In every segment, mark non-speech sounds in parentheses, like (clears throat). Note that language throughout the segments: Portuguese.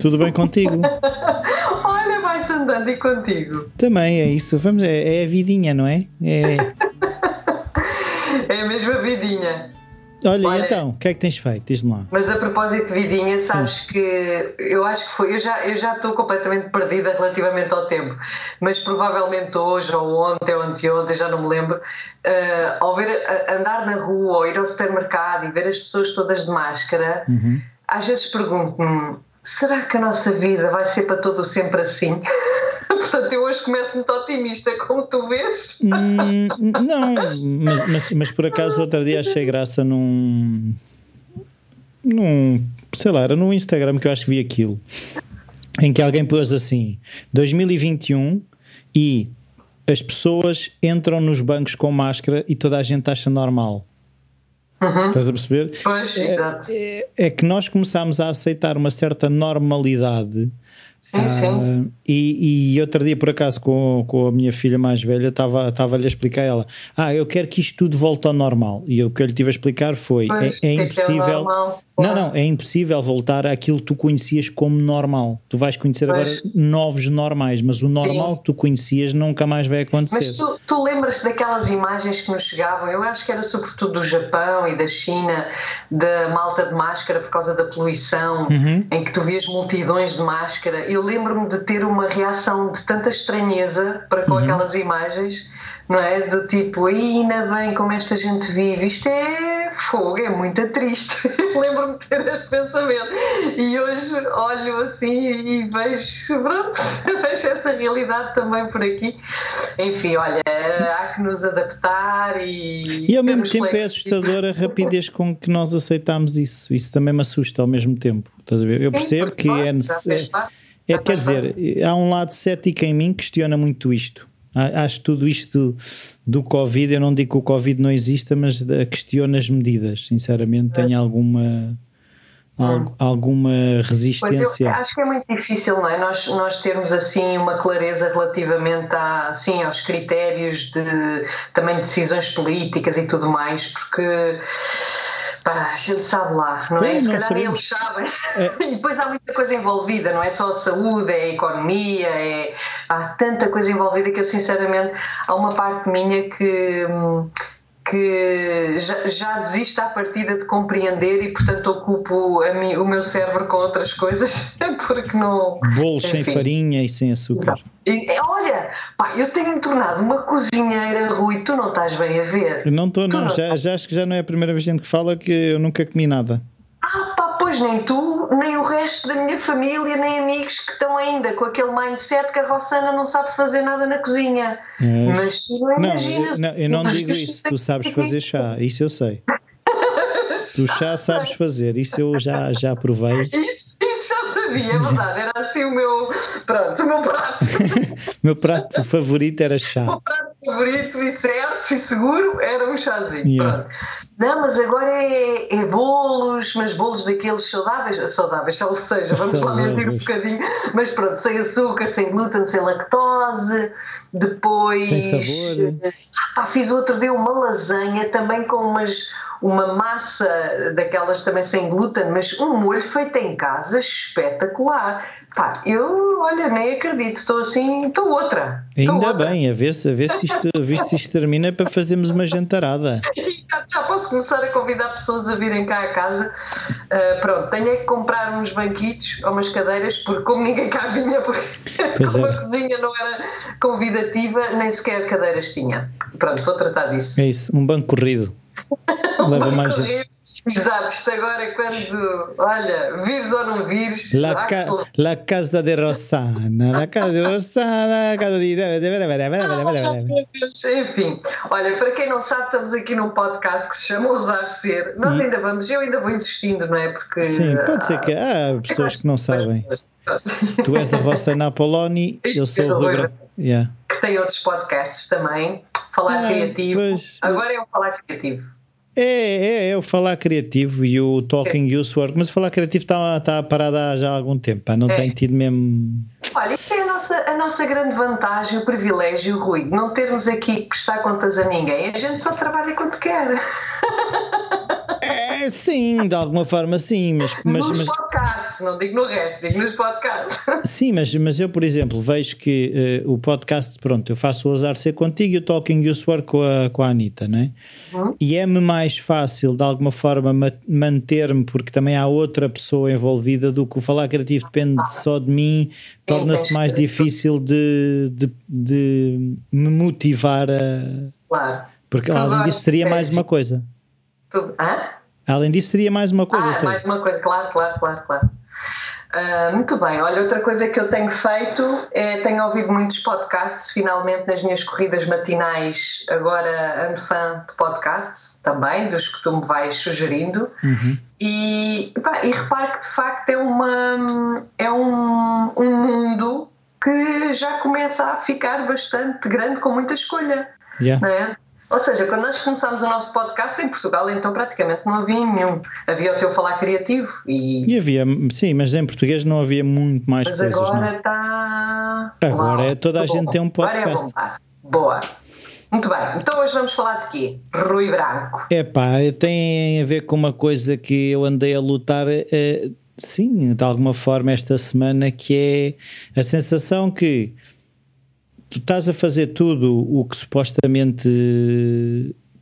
Tudo bem contigo? (laughs) Olha, vai-se andando e contigo. Também é isso. Vamos, é, é a vidinha, não é? É. (laughs) é a mesma vidinha. Olha, Olha, então, o que é que tens feito? Diz-me lá. Mas a propósito de vidinha, sabes Sim. que eu acho que foi. Eu já eu já estou completamente perdida relativamente ao tempo, mas provavelmente hoje, ou ontem, ou anteontem, já não me lembro, uh, ao ver, uh, andar na rua ou ir ao supermercado e ver as pessoas todas de máscara, uhum. às vezes pergunto-me: será que a nossa vida vai ser para todo sempre assim? (laughs) Portanto, eu hoje começo muito otimista, como tu vês. Hum, não, mas, mas, mas, por acaso outro dia achei graça num. num. sei lá, era no Instagram que eu acho que vi aquilo. Em que alguém pôs assim: 2021 e as pessoas entram nos bancos com máscara e toda a gente acha normal. Uhum. Estás a perceber? Pois, é, é, é, que nós começámos a aceitar uma certa normalidade Sim, sim. Uh, e, e outro dia, por acaso, com, com a minha filha mais velha, estava-lhe a explicar a ela: Ah, eu quero que isto tudo volte ao normal. E o que eu lhe tive a explicar foi: pois, é, é, é Não, não, é impossível voltar àquilo que tu conhecias como normal. Tu vais conhecer agora novos normais, mas o normal Sim. que tu conhecias nunca mais vai acontecer. Mas tu, tu lembras daquelas imagens que nos chegavam? Eu acho que era sobretudo do Japão e da China, da malta de máscara por causa da poluição, uhum. em que tu vias multidões de máscara. Eu lembro-me de ter uma reação de tanta estranheza para com uhum. aquelas imagens, não é? Do tipo, ainda bem como esta gente vive, isto é fogo, é muito triste. (laughs) Lembro-me de ter este pensamento. E hoje olho assim e vejo, pronto, (laughs) vejo essa realidade também por aqui. Enfim, olha, há que nos adaptar e. E ao mesmo tempo é assustadora a rapidez com que nós aceitamos isso. Isso também me assusta ao mesmo tempo. Estás a ver? Eu percebo que é necessário. É, quer dizer, há um lado cético em mim que questiona muito isto. Acho que tudo isto do Covid, eu não digo que o Covid não exista, mas questiono as medidas. Sinceramente, tenho alguma, hum. alguma resistência. Pois acho que é muito difícil, não é? Nós, nós termos assim uma clareza relativamente a, assim, aos critérios de também decisões políticas e tudo mais, porque Pá, a gente sabe lá, não é? Se calhar sabemos. eles sabem. É. (laughs) E depois há muita coisa envolvida, não é só a saúde, é a economia, é... há tanta coisa envolvida que eu sinceramente há uma parte minha que hum, que já, já desisto à partida de compreender e, portanto, ocupo a mim, o meu cérebro com outras coisas (laughs) porque não. Bolos sem farinha e sem açúcar. E, olha, pá, eu tenho-me tornado uma cozinheira, Rui, tu não estás bem a ver. Não estou, não. não. Já, já acho que já não é a primeira vez que fala que eu nunca comi nada. Ah, pá, pois nem tu, nem resto da minha família, nem amigos que estão ainda com aquele mindset que a Rossana não sabe fazer nada na cozinha. Mas, Mas tu não imaginas. Não, eu não (laughs) digo isso, tu sabes fazer chá, isso eu sei. Tu chá sabes fazer, isso eu já, já provei. Isso, isso já sabia, é verdade, era assim o meu, pronto, o meu prato. (laughs) meu prato favorito era chá. O meu prato favorito e certo e seguro era um chazinho, yeah. Não, mas agora é, é, bolos, mas bolos daqueles saudáveis, saudáveis, ou seja, vamos lá mentir um bocadinho, mas pronto, sem açúcar, sem glúten, sem lactose, depois. Sem sabor. Ah, fiz outro dia uma lasanha também com umas uma massa daquelas também sem glúten, mas um molho feito em casa espetacular. Pá, eu, olha, nem acredito, estou assim, estou outra. Ainda outra. bem, a ver, se, a ver se, isto, a ver se isto termina para fazermos uma jantarada. (laughs) Já posso começar a convidar pessoas a virem cá a casa. Uh, pronto, tenho é que comprar uns banquitos ou umas cadeiras, porque como ninguém cá vinha, (laughs) porque pois como é. a cozinha não era convidativa, nem sequer cadeiras tinha. Pronto, vou tratar disso. É isso, um banco corrido. Leva mais. Exato, isto agora é quando, olha, vires ou não vires. La, ca la casa de Rosana, la casa de Rosana, a casa de. Enfim, olha, para quem não sabe, estamos aqui num podcast que se chama Ousar Ser. Nós e... ainda vamos, eu ainda vou insistindo, não é? Porque. Sim, pode ser que há pessoas que não sabem. Tu és a Rosana Apoloni, eu sou o Rui. Yeah. Que tem outros podcasts também. Falar ah, criativo. Pois... Agora é o falar criativo. É, é, é o falar criativo e o talking é. work, mas o falar criativo está, tá parado há já algum tempo, pá, não é. tem tido mesmo. Olha, isso é a nossa, a nossa grande vantagem, o privilégio, Rui, não termos aqui que prestar contas a ninguém. A gente só trabalha quando quer. É, sim, de alguma forma sim, mas. mas, mas... podcasts não digo no resto, digo nos podcasts. (laughs) Sim, mas, mas eu, por exemplo, vejo que uh, o podcast, pronto, eu faço o Azar Ser Contigo e o Talking You Sword com a, com a Anitta, não é? Uhum. E é-me mais fácil, de alguma forma, manter-me, porque também há outra pessoa envolvida, do que o Falar Criativo depende só de mim, torna-se mais difícil de, de, de me motivar a. Claro. Porque além disso seria mais uma coisa. Hã? Além disso, seria mais uma coisa. Ah, mais uma coisa, claro, claro, claro, claro. Uh, muito bem, olha, outra coisa que eu tenho feito é tenho ouvido muitos podcasts, finalmente nas minhas corridas matinais, agora ando fã de podcasts também, dos que tu me vais sugerindo, uhum. e, pá, e reparo que de facto é, uma, é um, um mundo que já começa a ficar bastante grande com muita escolha. Yeah. Não é? Ou seja, quando nós começámos o nosso podcast em Portugal, então praticamente não havia nenhum. Havia o teu falar criativo e. E havia, sim, mas em português não havia muito mais mas coisas. Agora está. Agora é toda a gente bom. tem um é podcast. É Boa. Muito bem, então hoje vamos falar de quê? Rui Branco. É pá, tem a ver com uma coisa que eu andei a lutar, eh, sim, de alguma forma esta semana, que é a sensação que tu estás a fazer tudo o que supostamente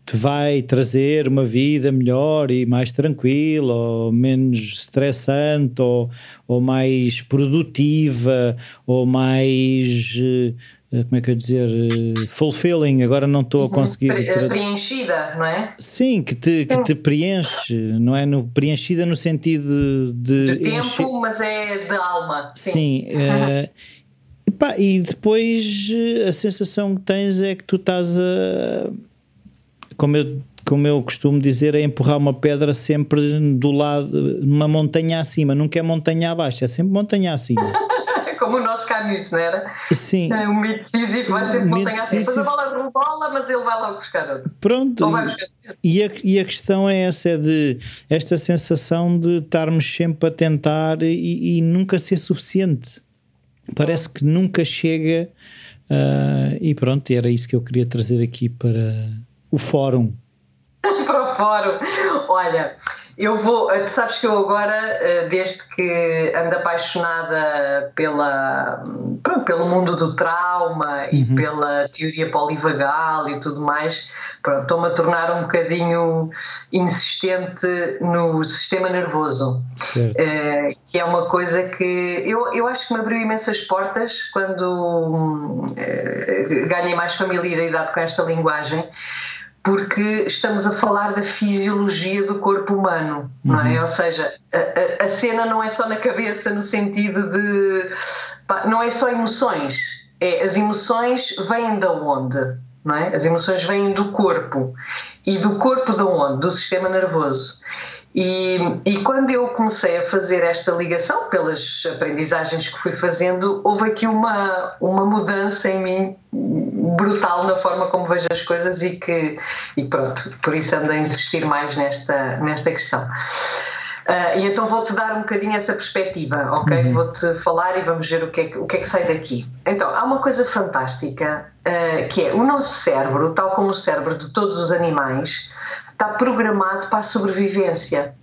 te vai trazer uma vida melhor e mais tranquila, ou menos estressante, ou, ou mais produtiva, ou mais. Eh, como é que eu dizer? Eh, fulfilling, agora não estou a uhum. conseguir. Pre preenchida, não é? Sim, que te, que te preenche, não é? No, preenchida no sentido de. De tempo, enche... mas é de alma. Sim. sim uh, Pá, e depois eh, a sensação que tens é que tu estás a. Como eu, como eu costumo dizer, a empurrar uma pedra sempre do lado, numa montanha acima, nunca é montanha abaixo, é sempre montanha acima. (laughs) como o nosso Camus, não era? Sim. É, um mito decisivo vai sempre montanha acima. Depois a bola rebola, mas ele vai logo buscar outra. Pronto. E a, e a questão é essa, é de esta sensação de estarmos sempre a tentar e, e nunca ser suficiente parece que nunca chega. Uh, e pronto, era isso que eu queria trazer aqui para o fórum. (laughs) para o fórum. Olha, eu vou. Tu sabes que eu agora, ah, desde que ando apaixonada pela, pronto, pelo mundo do trauma uhum. e pela teoria polivagal e tudo mais, estou-me a tornar um bocadinho insistente no sistema nervoso, uh, que é uma coisa que eu, eu acho que me abriu imensas portas quando uh, ganhei mais familiaridade com esta linguagem porque estamos a falar da fisiologia do corpo humano, uhum. não é? Uhum. Ou seja, a, a, cena não é só na cabeça no sentido de. Pá, não é só emoções, é as emoções vêm de onde? não é? As emoções vêm do corpo. E do corpo de onde? Do sistema nervoso. E, e, quando eu comecei a fazer esta ligação, pelas aprendizagens que fui fazendo, houve aqui uma, uma mudança em mim brutal na forma como vejo as coisas e que, e pronto, por isso ando a insistir mais nesta, nesta questão. Uh, e então vou-te dar um bocadinho essa perspectiva, ok? Uhum. Vou-te falar e vamos ver o que, é que, o que é que sai daqui. Então, há uma coisa fantástica uh, que é o nosso cérebro, tal como o cérebro de todos os animais, está programado para a sobrevivência.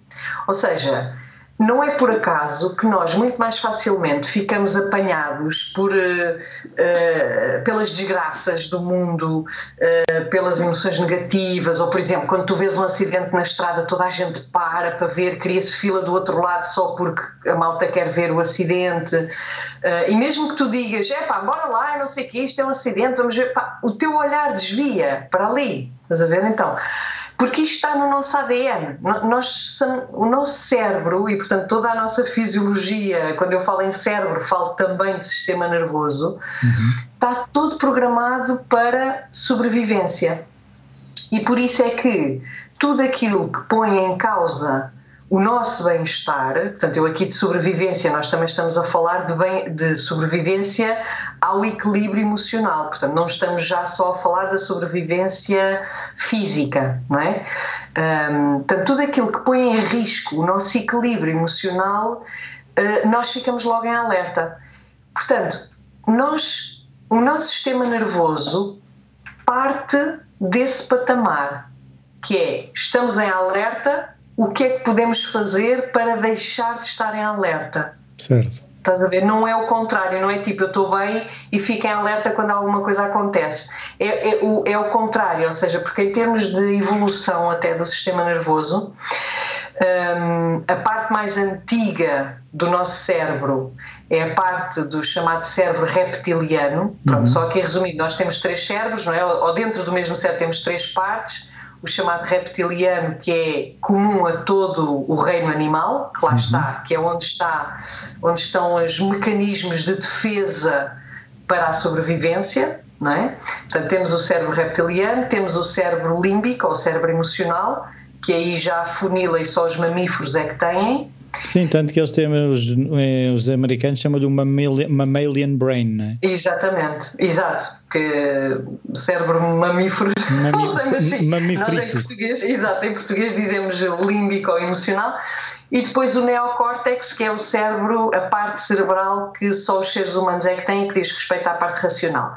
Ou seja, não é por acaso que nós muito mais facilmente ficamos apanhados por, uh, uh, pelas desgraças do mundo, uh, pelas emoções negativas, ou por exemplo, quando tu vês um acidente na estrada, toda a gente para para ver, cria-se fila do outro lado só porque a malta quer ver o acidente. e mesmo que tu digas, é pá, bora lá, não sei o que, isto é um acidente, vamos ver, pá, o teu olhar desvia para ali. Estás a ver? Então porque isto está no nosso ADN. Nós, o nosso cérebro e, portanto, toda a nossa fisiologia, quando eu falo em cérebro, falo também de sistema nervoso, uhum. está todo programado para sobrevivência. E por isso é que tudo aquilo que põe em causa o nosso bem-estar, portanto, eu aqui de sobrevivência, nós também estamos a falar de, bem, de sobrevivência ao equilíbrio emocional, portanto, não estamos já só a falar da sobrevivência física, não é? Um, portanto, tudo aquilo que põe em risco o nosso equilíbrio emocional, uh, nós ficamos logo em alerta. Portanto, nós, o nosso sistema nervoso parte desse patamar, que é estamos em alerta o que é que podemos fazer para deixar de estar em alerta. Certo. Estás a ver? Não é o contrário, não é tipo eu estou bem e fico em alerta quando alguma coisa acontece. É, é, o, é o contrário, ou seja, porque em termos de evolução até do sistema nervoso, um, a parte mais antiga do nosso cérebro é a parte do chamado cérebro reptiliano. Pronto, uhum. Só aqui resumindo, nós temos três cérebros, não é? Ou dentro do mesmo cérebro temos três partes o chamado reptiliano, que é comum a todo o reino animal, que lá uhum. está, que é onde, está, onde estão os mecanismos de defesa para a sobrevivência, não é? Portanto, temos o cérebro reptiliano, temos o cérebro límbico, ou o cérebro emocional, que aí já funila e só os mamíferos é que têm, Sim, tanto que eles têm, os, eh, os americanos chamam de uma mammalian brain, não é? Exatamente, exato. Que cérebro mamífero. (laughs) Mami. Mamífero. em português, exato, em português dizemos límbico ou emocional. E depois o neocórtex, que é o cérebro, a parte cerebral que só os seres humanos é que têm, que diz respeito à parte racional.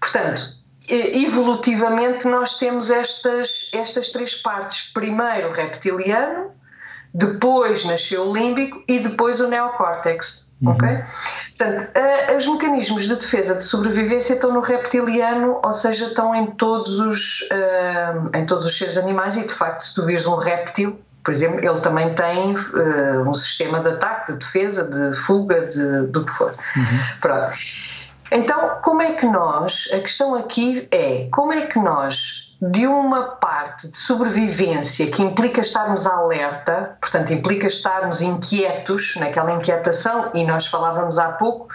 Portanto, evolutivamente nós temos estas, estas três partes. Primeiro o reptiliano, depois nasceu o límbico e depois o neocórtex. Uhum. Ok? Portanto, os mecanismos de defesa de sobrevivência estão no reptiliano, ou seja, estão em todos os, uh, em todos os seres animais e, de facto, se tu vires um réptil, por exemplo, ele também tem uh, um sistema de ataque, de defesa, de fuga, de, do que for. Uhum. Pronto. Então, como é que nós, a questão aqui é, como é que nós de uma parte de sobrevivência que implica estarmos alerta, portanto, implica estarmos inquietos naquela inquietação, e nós falávamos há pouco,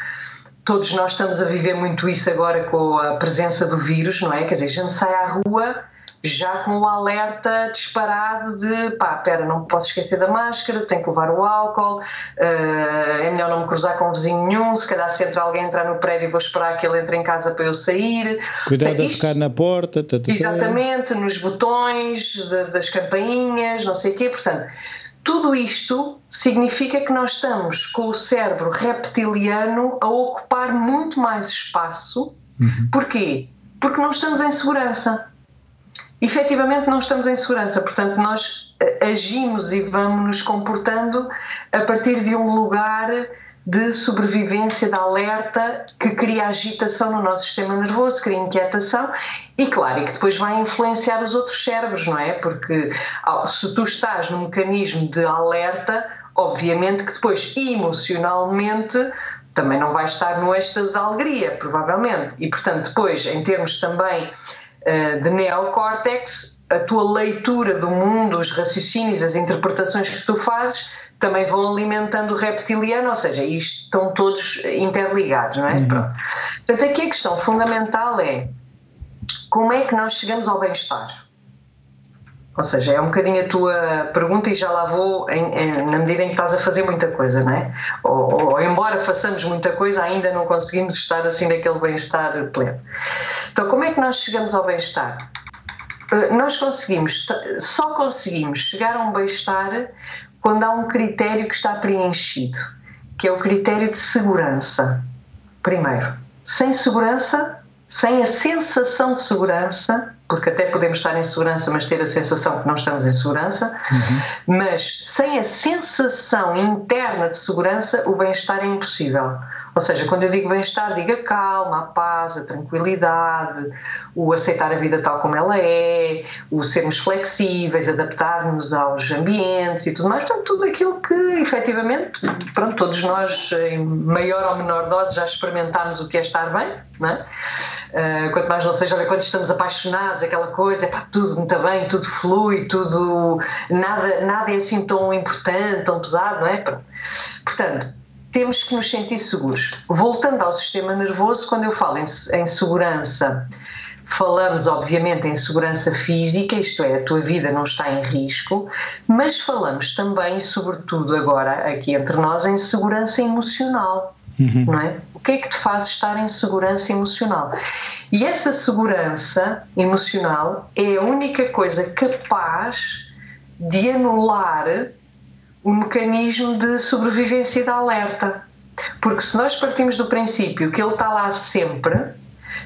todos nós estamos a viver muito isso agora com a presença do vírus, não é? Quer dizer, a gente sai à rua já com o alerta disparado de pá, pera, não posso esquecer da máscara, tenho que levar o álcool, uh, é melhor não me cruzar com um vizinho nenhum, se calhar se entra alguém entrar no prédio vou esperar que ele entre em casa para eu sair. Cuidado a tocar na porta. Exatamente, nos botões de, das campainhas, não sei o quê, portanto... Tudo isto significa que nós estamos com o cérebro reptiliano a ocupar muito mais espaço. Uhum. Porquê? Porque não estamos em segurança efetivamente não estamos em segurança. Portanto, nós eh, agimos e vamos nos comportando a partir de um lugar de sobrevivência, de alerta, que cria agitação no nosso sistema nervoso, cria inquietação e, claro, e que depois vai influenciar os outros cérebros, não é? Porque se tu estás num mecanismo de alerta, obviamente que depois emocionalmente também não vais estar no êxtase da alegria, provavelmente. E, portanto, depois, em termos também de neocórtex, a tua leitura do mundo, os raciocínios, as interpretações que tu fazes também vão alimentando o reptiliano, ou seja, isto estão todos interligados, não é? Uhum. Pronto. Portanto, aqui a questão fundamental é como é que nós chegamos ao bem-estar? Ou seja, é um bocadinho a tua pergunta e já lá vou em, em, na medida em que estás a fazer muita coisa, não é? Ou, ou, embora façamos muita coisa, ainda não conseguimos estar assim naquele bem-estar pleno. Então, como é que nós chegamos ao bem-estar? Eh, nós conseguimos, só conseguimos chegar a um bem-estar quando há um critério que está preenchido, que é o critério de segurança. Primeiro, sem segurança, sem a sensação de segurança, porque até podemos estar em segurança, mas ter a sensação que não estamos em segurança, uhum. mas sem a sensação interna de segurança, o bem-estar é impossível. Ou seja, quando eu digo bem-estar, digo a calma, a paz, a tranquilidade, o aceitar a vida tal como ela é, o sermos flexíveis, adaptar-nos aos ambientes e tudo mais. Portanto, tudo aquilo que, efetivamente, pronto, todos nós, em maior ou menor dose, já experimentámos o que é estar bem, não é? Uh, quanto mais não seja, olha, quando estamos apaixonados, aquela coisa, pá, tudo muito bem, tudo flui, tudo, nada, nada é assim tão importante, tão pesado, não é? Portanto, temos que nos sentir seguros. Voltando ao sistema nervoso, quando eu falo em, em segurança, falamos obviamente em segurança física, isto é, a tua vida não está em risco, mas falamos também, sobretudo agora aqui entre nós, em segurança emocional. Uhum. Não é? O que é que te faz estar em segurança emocional? E essa segurança emocional é a única coisa capaz de anular o mecanismo de sobrevivência da alerta. Porque se nós partimos do princípio que ele está lá sempre,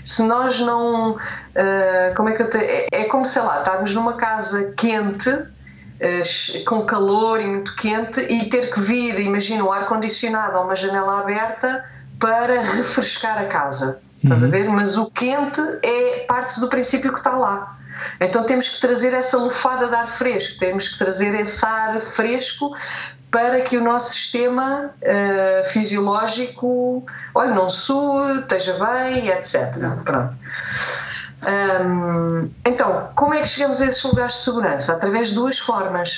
se nós não. Uh, como é que eu te, é, é como, sei lá, estarmos numa casa quente uh, com calor e muito quente e ter que vir, imagina, o ar-condicionado ou uma janela aberta para refrescar a casa. Estás a uhum. ver? Mas o quente é parte do princípio que está lá. Então temos que trazer essa lufada de ar fresco, temos que trazer esse ar fresco para que o nosso sistema uh, fisiológico olha, não sue, esteja bem, etc. Pronto. Um, então, como é que chegamos a esses lugares de segurança? Através de duas formas,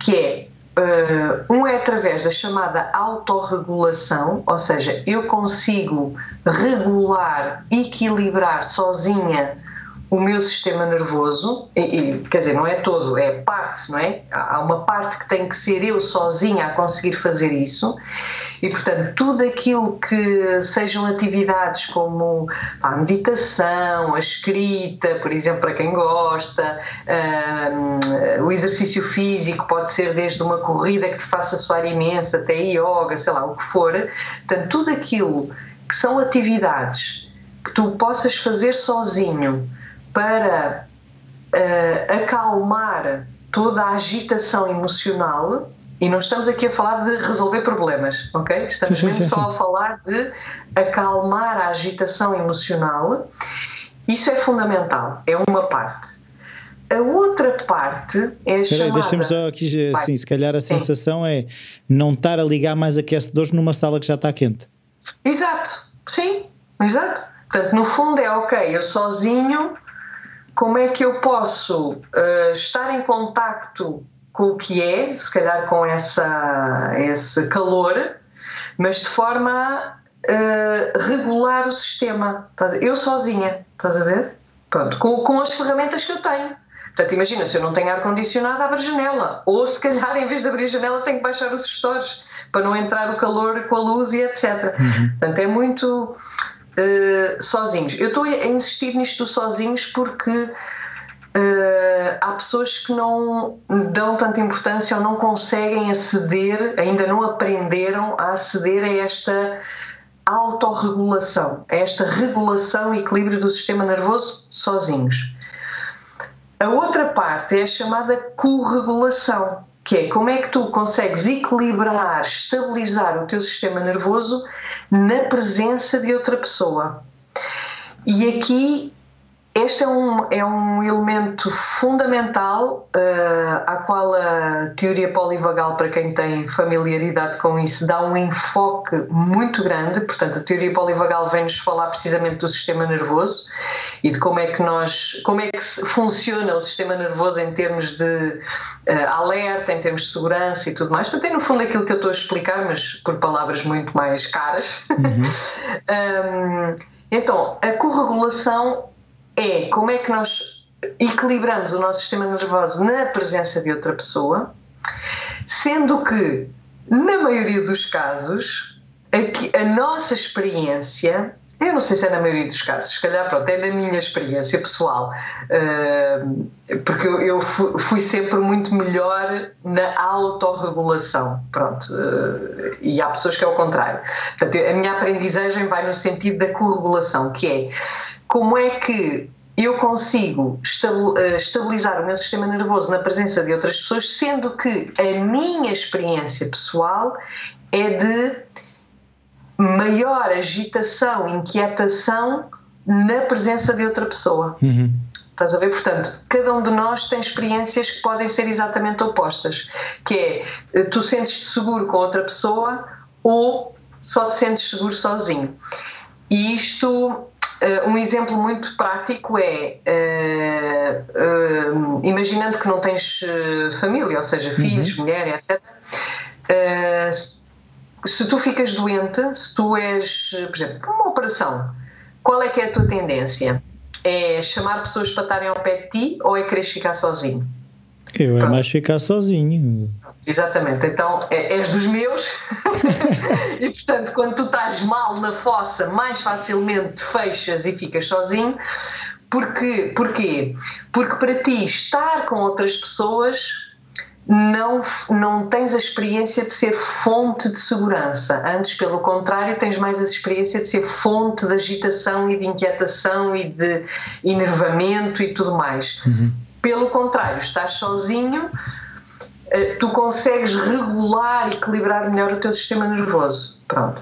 que é uh, um é através da chamada autorregulação, ou seja, eu consigo regular, equilibrar sozinha o meu sistema nervoso, e, e, quer dizer, não é todo, é parte, não é? Há uma parte que tem que ser eu sozinha a conseguir fazer isso, e portanto, tudo aquilo que sejam atividades como a meditação, a escrita, por exemplo, para quem gosta, um, o exercício físico pode ser desde uma corrida que te faça suar imenso até yoga, sei lá, o que for, portanto, tudo aquilo que são atividades que tu possas fazer sozinho para uh, acalmar toda a agitação emocional. E não estamos aqui a falar de resolver problemas, ok? Estamos sim, mesmo sim, só sim. a falar de acalmar a agitação emocional. Isso é fundamental, é uma parte. A outra parte é a chamada... deixa-me só aqui, assim, se calhar a sensação é não estar a ligar mais aquecedores numa sala que já está quente. Exato, sim, exato. Portanto, no fundo é ok, eu sozinho como é que eu posso uh, estar em contacto com o que é, se calhar com essa, esse calor, mas de forma a uh, regular o sistema. Eu sozinha, estás a ver? Pronto, com, com as ferramentas que eu tenho. Portanto, imagina, se eu não tenho ar-condicionado, abro a janela. Ou se calhar, em vez de abrir a janela, tenho que baixar os gestores para não entrar o calor com a luz e etc. Uhum. Portanto, é muito uh, sozinhos. Eu estou a insistir nisto dos sozinhos porque uh, há pessoas que não dão tanta importância ou não conseguem aceder, ainda não aprenderam a aceder a esta autorregulação, a esta regulação e equilíbrio do sistema nervoso sozinhos. A outra parte é a chamada corregulação, que é como é que tu consegues equilibrar, estabilizar o teu sistema nervoso na presença de outra pessoa. E aqui este é um, é um elemento fundamental uh, à qual a teoria polivagal, para quem tem familiaridade com isso, dá um enfoque muito grande. Portanto, a teoria polivagal vem-nos falar precisamente do sistema nervoso e de como é que nós, como é que funciona o sistema nervoso em termos de uh, alerta, em termos de segurança e tudo mais. Portanto, é no fundo aquilo que eu estou a explicar, mas por palavras muito mais caras. Uhum. (laughs) um, então, a corregulação é como é que nós equilibramos o nosso sistema nervoso na presença de outra pessoa, sendo que, na maioria dos casos, a, a nossa experiência eu não sei se é na maioria dos casos, se calhar pronto, é na minha experiência pessoal, uh, porque eu, fui sempre muito melhor na autorregulação, pronto, uh, e há pessoas que é o contrário. Portanto, a minha aprendizagem vai no sentido da corregulação, que é como é que eu consigo eh, estabilizar o meu sistema nervoso na presença de outras pessoas, sendo que a minha experiência pessoal é de maior agitação, inquietação na presença de outra pessoa. Uhum. Estás a ver? Portanto, cada um de nós tem experiências que podem ser exatamente opostas. Que é, eh, tu sentes-te seguro com outra pessoa ou só te sentes seguro sozinho. E isto Uh, um exemplo muito prático é, uh, uh, imaginando que não tens família, ou seja, filhos, uhum. mulher, etc. se tu ficas doente, se tu és, por exemplo, uma operação, qual é que é a tua tendência? É chamar pessoas para estarem ao pé de ti ou é querer ficar sozinho? Eu é Pronto. é mais ficar sozinho. Exatamente, então é, és dos meus (laughs) e portanto quando tu estás mal na fossa mais facilmente te fechas e ficas sozinho porque, porquê? Porque para ti estar com outras pessoas não, não tens a experiência de ser fonte de segurança. Antes, pelo contrário, tens mais a experiência de ser fonte de agitação e de inquietação e de enervamento e tudo mais. Uhum pelo contrário, estás sozinho, tu consegues regular, equilibrar melhor o teu sistema nervoso. Pronto.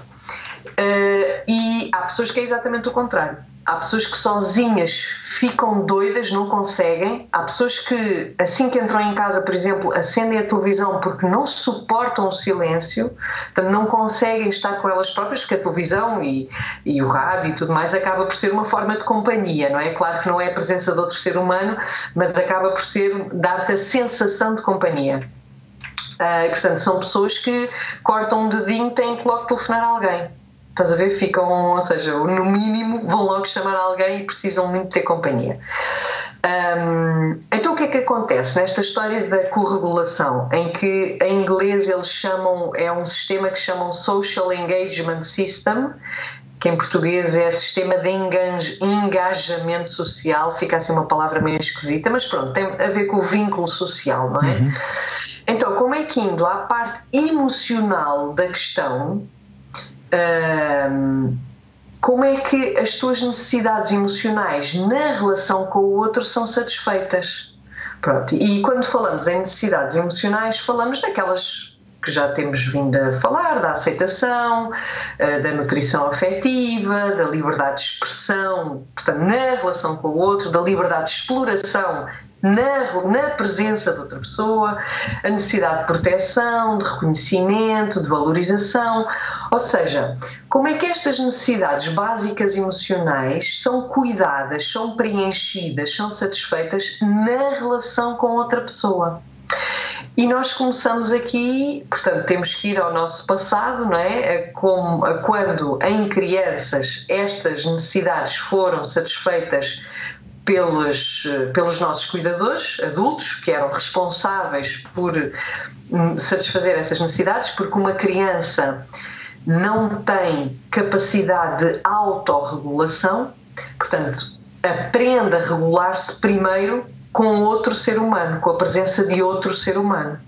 Uh, e há pessoas que é exatamente o contrário. Há pessoas que sozinhas ficam doidas, não conseguem. Há pessoas que, assim que entram em casa, por exemplo, acendem a televisão porque não suportam o silêncio, portanto, não conseguem estar com elas próprias, porque a televisão e, e o rádio e tudo mais acaba por ser uma forma de companhia, não é? Claro que não é a presença de outro ser humano, mas acaba por ser dar-te a sensação de companhia. Uh, e, portanto, são pessoas que cortam um dedinho, têm que logo telefonar a alguém. Estás a ver? Ficam, ou seja, no mínimo vão logo chamar alguém e precisam muito ter companhia. Um, então o que é que acontece nesta história da corregulação, em que em inglês eles chamam, é um sistema que chamam Social Engagement System, que em português é sistema de engajamento social, fica assim uma palavra meio esquisita, mas pronto, tem a ver com o vínculo social, não é? Uhum. Então, como é que indo à parte emocional da questão, como é que as tuas necessidades emocionais na relação com o outro são satisfeitas? Pronto, e quando falamos em necessidades emocionais, falamos daquelas que já temos vindo a falar, da aceitação, eh, da nutrição afetiva, da liberdade de expressão, portanto, na relação com o outro, da liberdade de exploração na, na presença de outra pessoa, a necessidade de proteção, de reconhecimento, de valorização. Ou seja, como é que estas necessidades básicas emocionais são cuidadas, são preenchidas, são satisfeitas na relação com outra pessoa? E nós começamos aqui, portanto, temos que ir ao nosso passado, não é? Como, quando em crianças estas necessidades foram satisfeitas pelos, pelos nossos cuidadores adultos, que eram responsáveis por hum, satisfazer essas necessidades, porque uma criança não tem capacidade de autorregulação, portanto, aprende a regular-se primeiro com outro ser humano, com a presença de outro ser humano.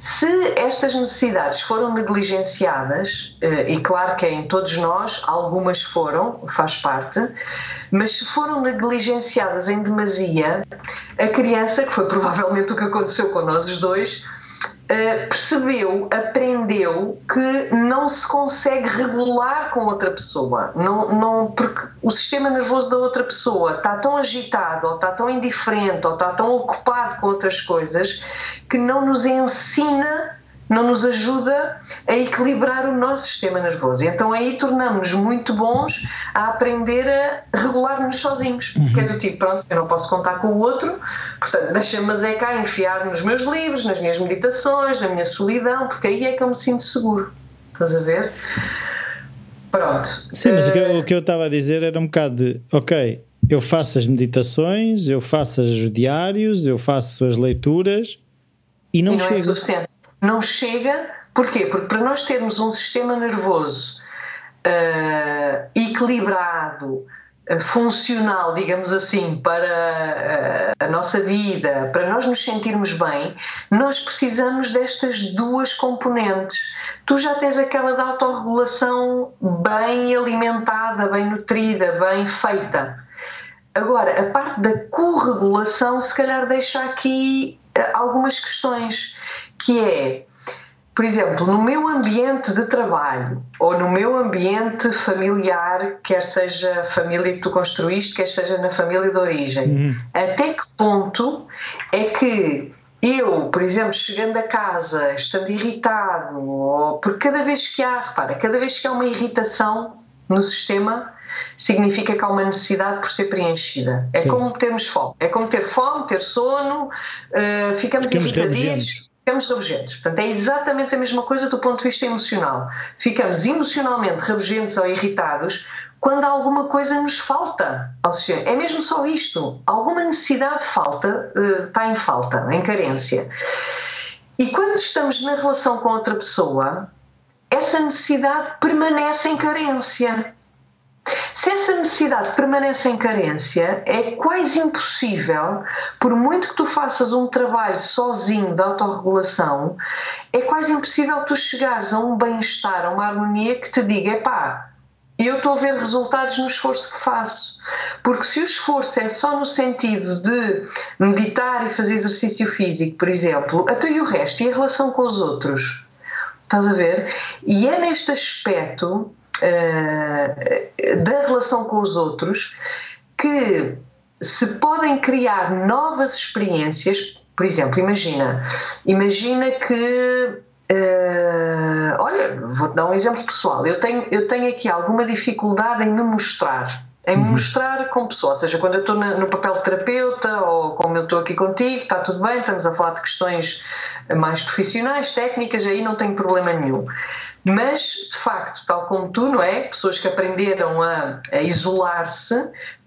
Se estas necessidades foram negligenciadas, eh, e claro que em todos nós algumas foram, faz parte, mas se foram negligenciadas em demasia, a criança, que foi provavelmente o que aconteceu com nós os dois, Uh, percebeu, aprendeu que não se consegue regular com outra pessoa. Não, não, porque o sistema nervoso da outra pessoa está tão agitado, ou está tão indiferente, ou está tão ocupado com outras coisas, que não nos ensina não nos ajuda a equilibrar o nosso sistema nervoso. Então aí tornamos-nos muito bons a aprender a regular-nos sozinhos. Uhum. Que é do tipo, pronto, eu não posso contar com o outro, portanto, deixa-me é cá enfiar nos meus livros, nas minhas meditações, na minha solidão, porque aí é que eu me sinto seguro. Estás a ver? Pronto. Sim, mas uh... o que eu estava a dizer era um bocado de, ok, eu faço as meditações, eu faço os diários, eu faço as leituras e não, e não chego. É suficiente não chega. Porquê? Porque para nós termos um sistema nervoso uh, equilibrado, uh, funcional, digamos assim, para uh, a nossa vida, para nós nos sentirmos bem, nós precisamos destas duas componentes. Tu já tens aquela da autorregulação bem alimentada, bem nutrida, bem feita. Agora, a parte da corregulação, se calhar, deixa aqui algumas questões que é, por exemplo, no meu ambiente de trabalho ou no meu ambiente familiar, quer seja a família que tu construíste, quer seja na família de origem, uhum. até que ponto é que eu, por exemplo, chegando a casa, estando irritado, ou porque cada vez que há, repara, cada vez que há uma irritação no sistema, significa que há uma necessidade por ser preenchida. É como termos fome. É como ter fome, ter sono, uh, ficamos, ficamos irritadinhos ficamos rabugentos. Portanto, é exatamente a mesma coisa do ponto de vista emocional. Ficamos emocionalmente rabugentos ou irritados quando alguma coisa nos falta. É mesmo só isto. Alguma necessidade falta, uh, está em falta, em carência. E quando estamos na relação com outra pessoa, essa necessidade permanece em carência. Se essa necessidade permanece em carência, é quase impossível, por muito que tu faças um trabalho sozinho de autorregulação, é quase impossível tu chegares a um bem-estar, a uma harmonia que te diga, epá, eu estou a ver resultados no esforço que faço. Porque se o esforço é só no sentido de meditar e fazer exercício físico, por exemplo, até e o resto, e a relação com os outros? Estás a ver? E é neste aspecto uh, da relação com os outros que se podem criar novas experiências. Por exemplo, imagina, imagina que Uh, olha, vou-te dar um exemplo pessoal. Eu tenho, eu tenho aqui alguma dificuldade em me mostrar, em me uhum. mostrar com pessoa. Ou seja, quando eu estou no papel de terapeuta ou como eu estou aqui contigo, está tudo bem, estamos a falar de questões mais profissionais, técnicas, aí não tenho problema nenhum. Mas, de facto, tal como tu, não é? Pessoas que aprenderam a, a isolar-se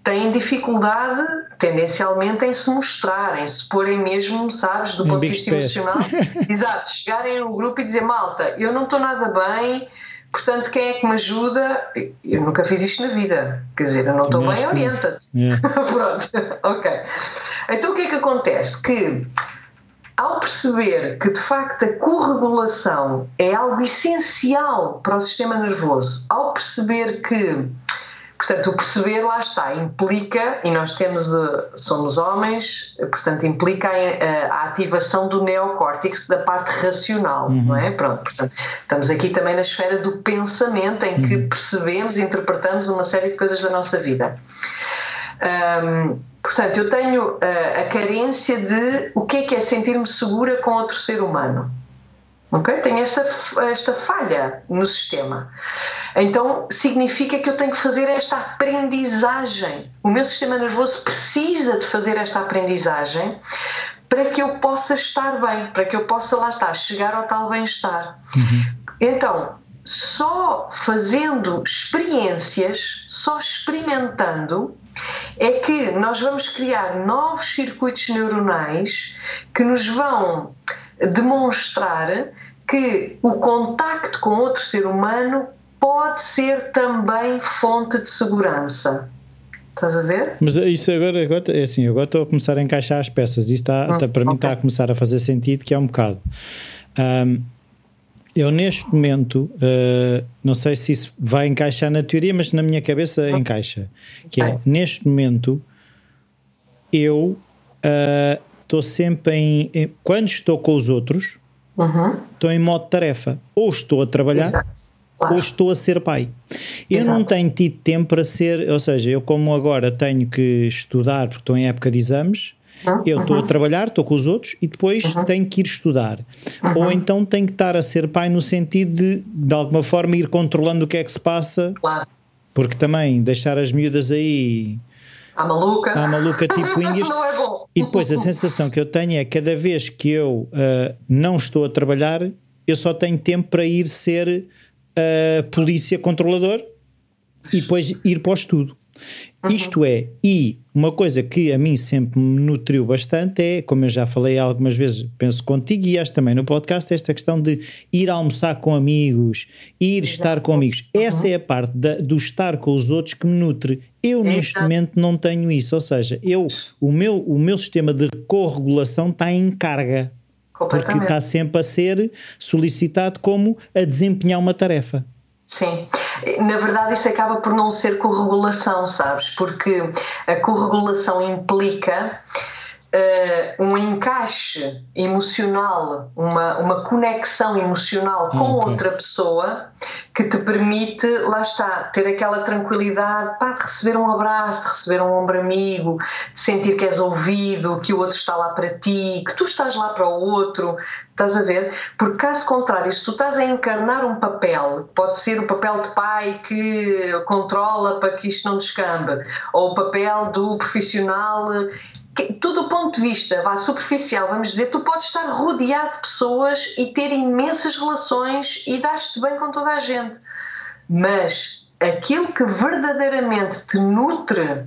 têm dificuldade, tendencialmente, em se mostrar, em se porem mesmo, sabes, do um ponto de vista emocional. (laughs) Exato, chegarem no grupo e dizer: Malta, eu não estou nada bem, portanto, quem é que me ajuda? Eu nunca fiz isto na vida. Quer dizer, eu não estou bem, orienta-te. Yeah. (laughs) Pronto, ok. Então, o que é que acontece? Que ao perceber que de facto a corregulação é algo essencial para o sistema nervoso, ao perceber que, portanto, o perceber lá está, implica, e nós temos, eh, somos homens, portanto, implica a, a ativação do neocórtex da parte racional, uhum. não é? Pronto, portanto, estamos aqui também na esfera do pensamento em que uhum. percebemos e interpretamos uma série de coisas da nossa vida. Um, Portanto, eu tenho uh, a carência de o que é que é sentir-me segura com outro ser humano. Ok? Tenho esta, esta falha no sistema. Então, significa que eu tenho que fazer esta aprendizagem. O meu sistema nervoso precisa de fazer esta aprendizagem para que eu possa estar bem, para que eu possa lá estar, chegar ao tal bem-estar. Uhum. Então, só fazendo experiências, só experimentando, é que nós vamos criar novos circuitos neuronais que nos vão demonstrar que o contacto com outro ser humano pode ser também fonte de segurança. Estás a ver? Mas isso agora, agora é assim, agora estou a começar a encaixar as peças. Isso está, hum, para okay. mim está a começar a fazer sentido, que é um bocado. Um, eu, neste momento, uh, não sei se isso vai encaixar na teoria, mas na minha cabeça encaixa. Que é, neste momento, eu estou uh, sempre em, em, Quando estou com os outros, uhum. estou em modo tarefa. Ou estou a trabalhar, claro. ou estou a ser pai. Eu Exato. não tenho tido tempo para ser. Ou seja, eu, como agora tenho que estudar, porque estou em época de exames eu estou uhum. a trabalhar, estou com os outros e depois uhum. tenho que ir estudar. Uhum. Ou então tenho que estar a ser pai no sentido de, de alguma forma, ir controlando o que é que se passa. Claro. Porque também deixar as miúdas aí. À maluca. À maluca tipo índias. (laughs) não é bom. E depois a sensação que eu tenho é cada vez que eu uh, não estou a trabalhar, eu só tenho tempo para ir ser uh, polícia controlador e depois ir para o estudo. Uhum. Isto é, e uma coisa que a mim sempre me nutriu bastante é, como eu já falei algumas vezes, penso contigo e acho também no podcast, esta questão de ir almoçar com amigos, ir Exato. estar com amigos. Uhum. Essa é a parte da, do estar com os outros que me nutre. Eu Exato. neste momento não tenho isso, ou seja, eu, o, meu, o meu sistema de corregulação está em carga. Porque está sempre a ser solicitado como a desempenhar uma tarefa. Sim, na verdade isso acaba por não ser corregulação, sabes? Porque a corregulação implica uh, um encaixe emocional, uma, uma conexão emocional com okay. outra pessoa que te permite, lá está, ter aquela tranquilidade pá, de receber um abraço, de receber um ombro amigo, de sentir que és ouvido, que o outro está lá para ti, que tu estás lá para o outro, Estás a ver? Porque caso contrário, se tu estás a encarnar um papel, pode ser o papel de pai que controla para que isto não descambe, ou o papel do profissional tudo do ponto de vista vá, superficial, vamos dizer, tu podes estar rodeado de pessoas e ter imensas relações e dar-te bem com toda a gente. Mas aquilo que verdadeiramente te nutre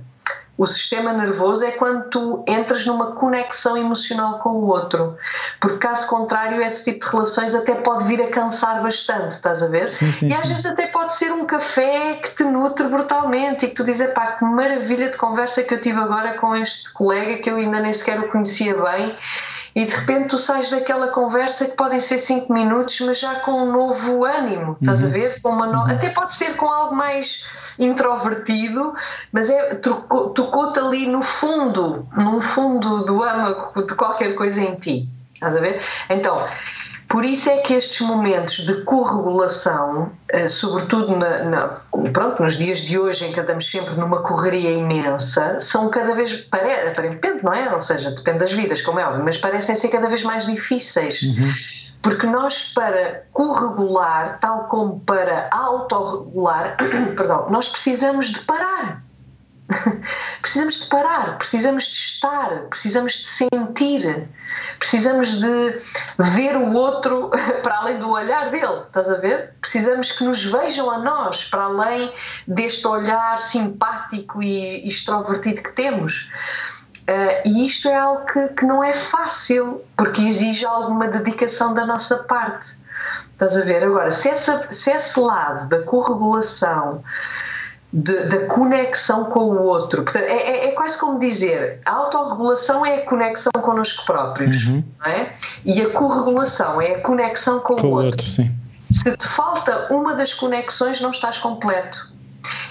o sistema nervoso é quando tu entras numa conexão emocional com o outro. Porque, caso contrário, esse tipo de relações até pode vir a cansar bastante, estás a ver? Sim, sim, e às sim. vezes até pode ser um café que te nutre brutalmente e que tu dizes, pá, que maravilha de conversa que eu tive agora com este colega que eu ainda nem sequer o conhecia bem e de repente tu sais daquela conversa que podem ser 5 minutos, mas já com um novo ânimo, estás uhum. a ver? Com uma no... uhum. Até pode ser com algo mais introvertido, mas é, tocou-te ali no fundo, no fundo do âmago de qualquer coisa em ti. Estás a ver? Então, por isso é que estes momentos de corregulação, eh, sobretudo na, na, pronto, nos dias de hoje em que andamos sempre numa correria imensa, são cada vez, aparentemente, não é? Ou seja, depende das vidas, como é óbvio, mas parecem ser cada vez mais difíceis. Uhum. Porque nós, para corregular, tal como para autorregular, (clears throat) perdão, nós precisamos de parar. (laughs) precisamos de parar, precisamos de estar, precisamos de sentir, precisamos de ver o outro (laughs) para além do olhar dele, estás a ver? Precisamos que nos vejam a nós para além deste olhar simpático e extrovertido que temos. Uh, e isto é algo que, que não é fácil, porque exige alguma dedicação da nossa parte. Estás a ver? Agora, se, essa, se esse lado da corregulação, de, da conexão com o outro, portanto, é, é, é, quase como dizer: a autorregulação é a conexão connosco próprios, uhum. não é? E a corregulação é a conexão com, com o outro. outro. Se te falta uma das conexões, não estás completo.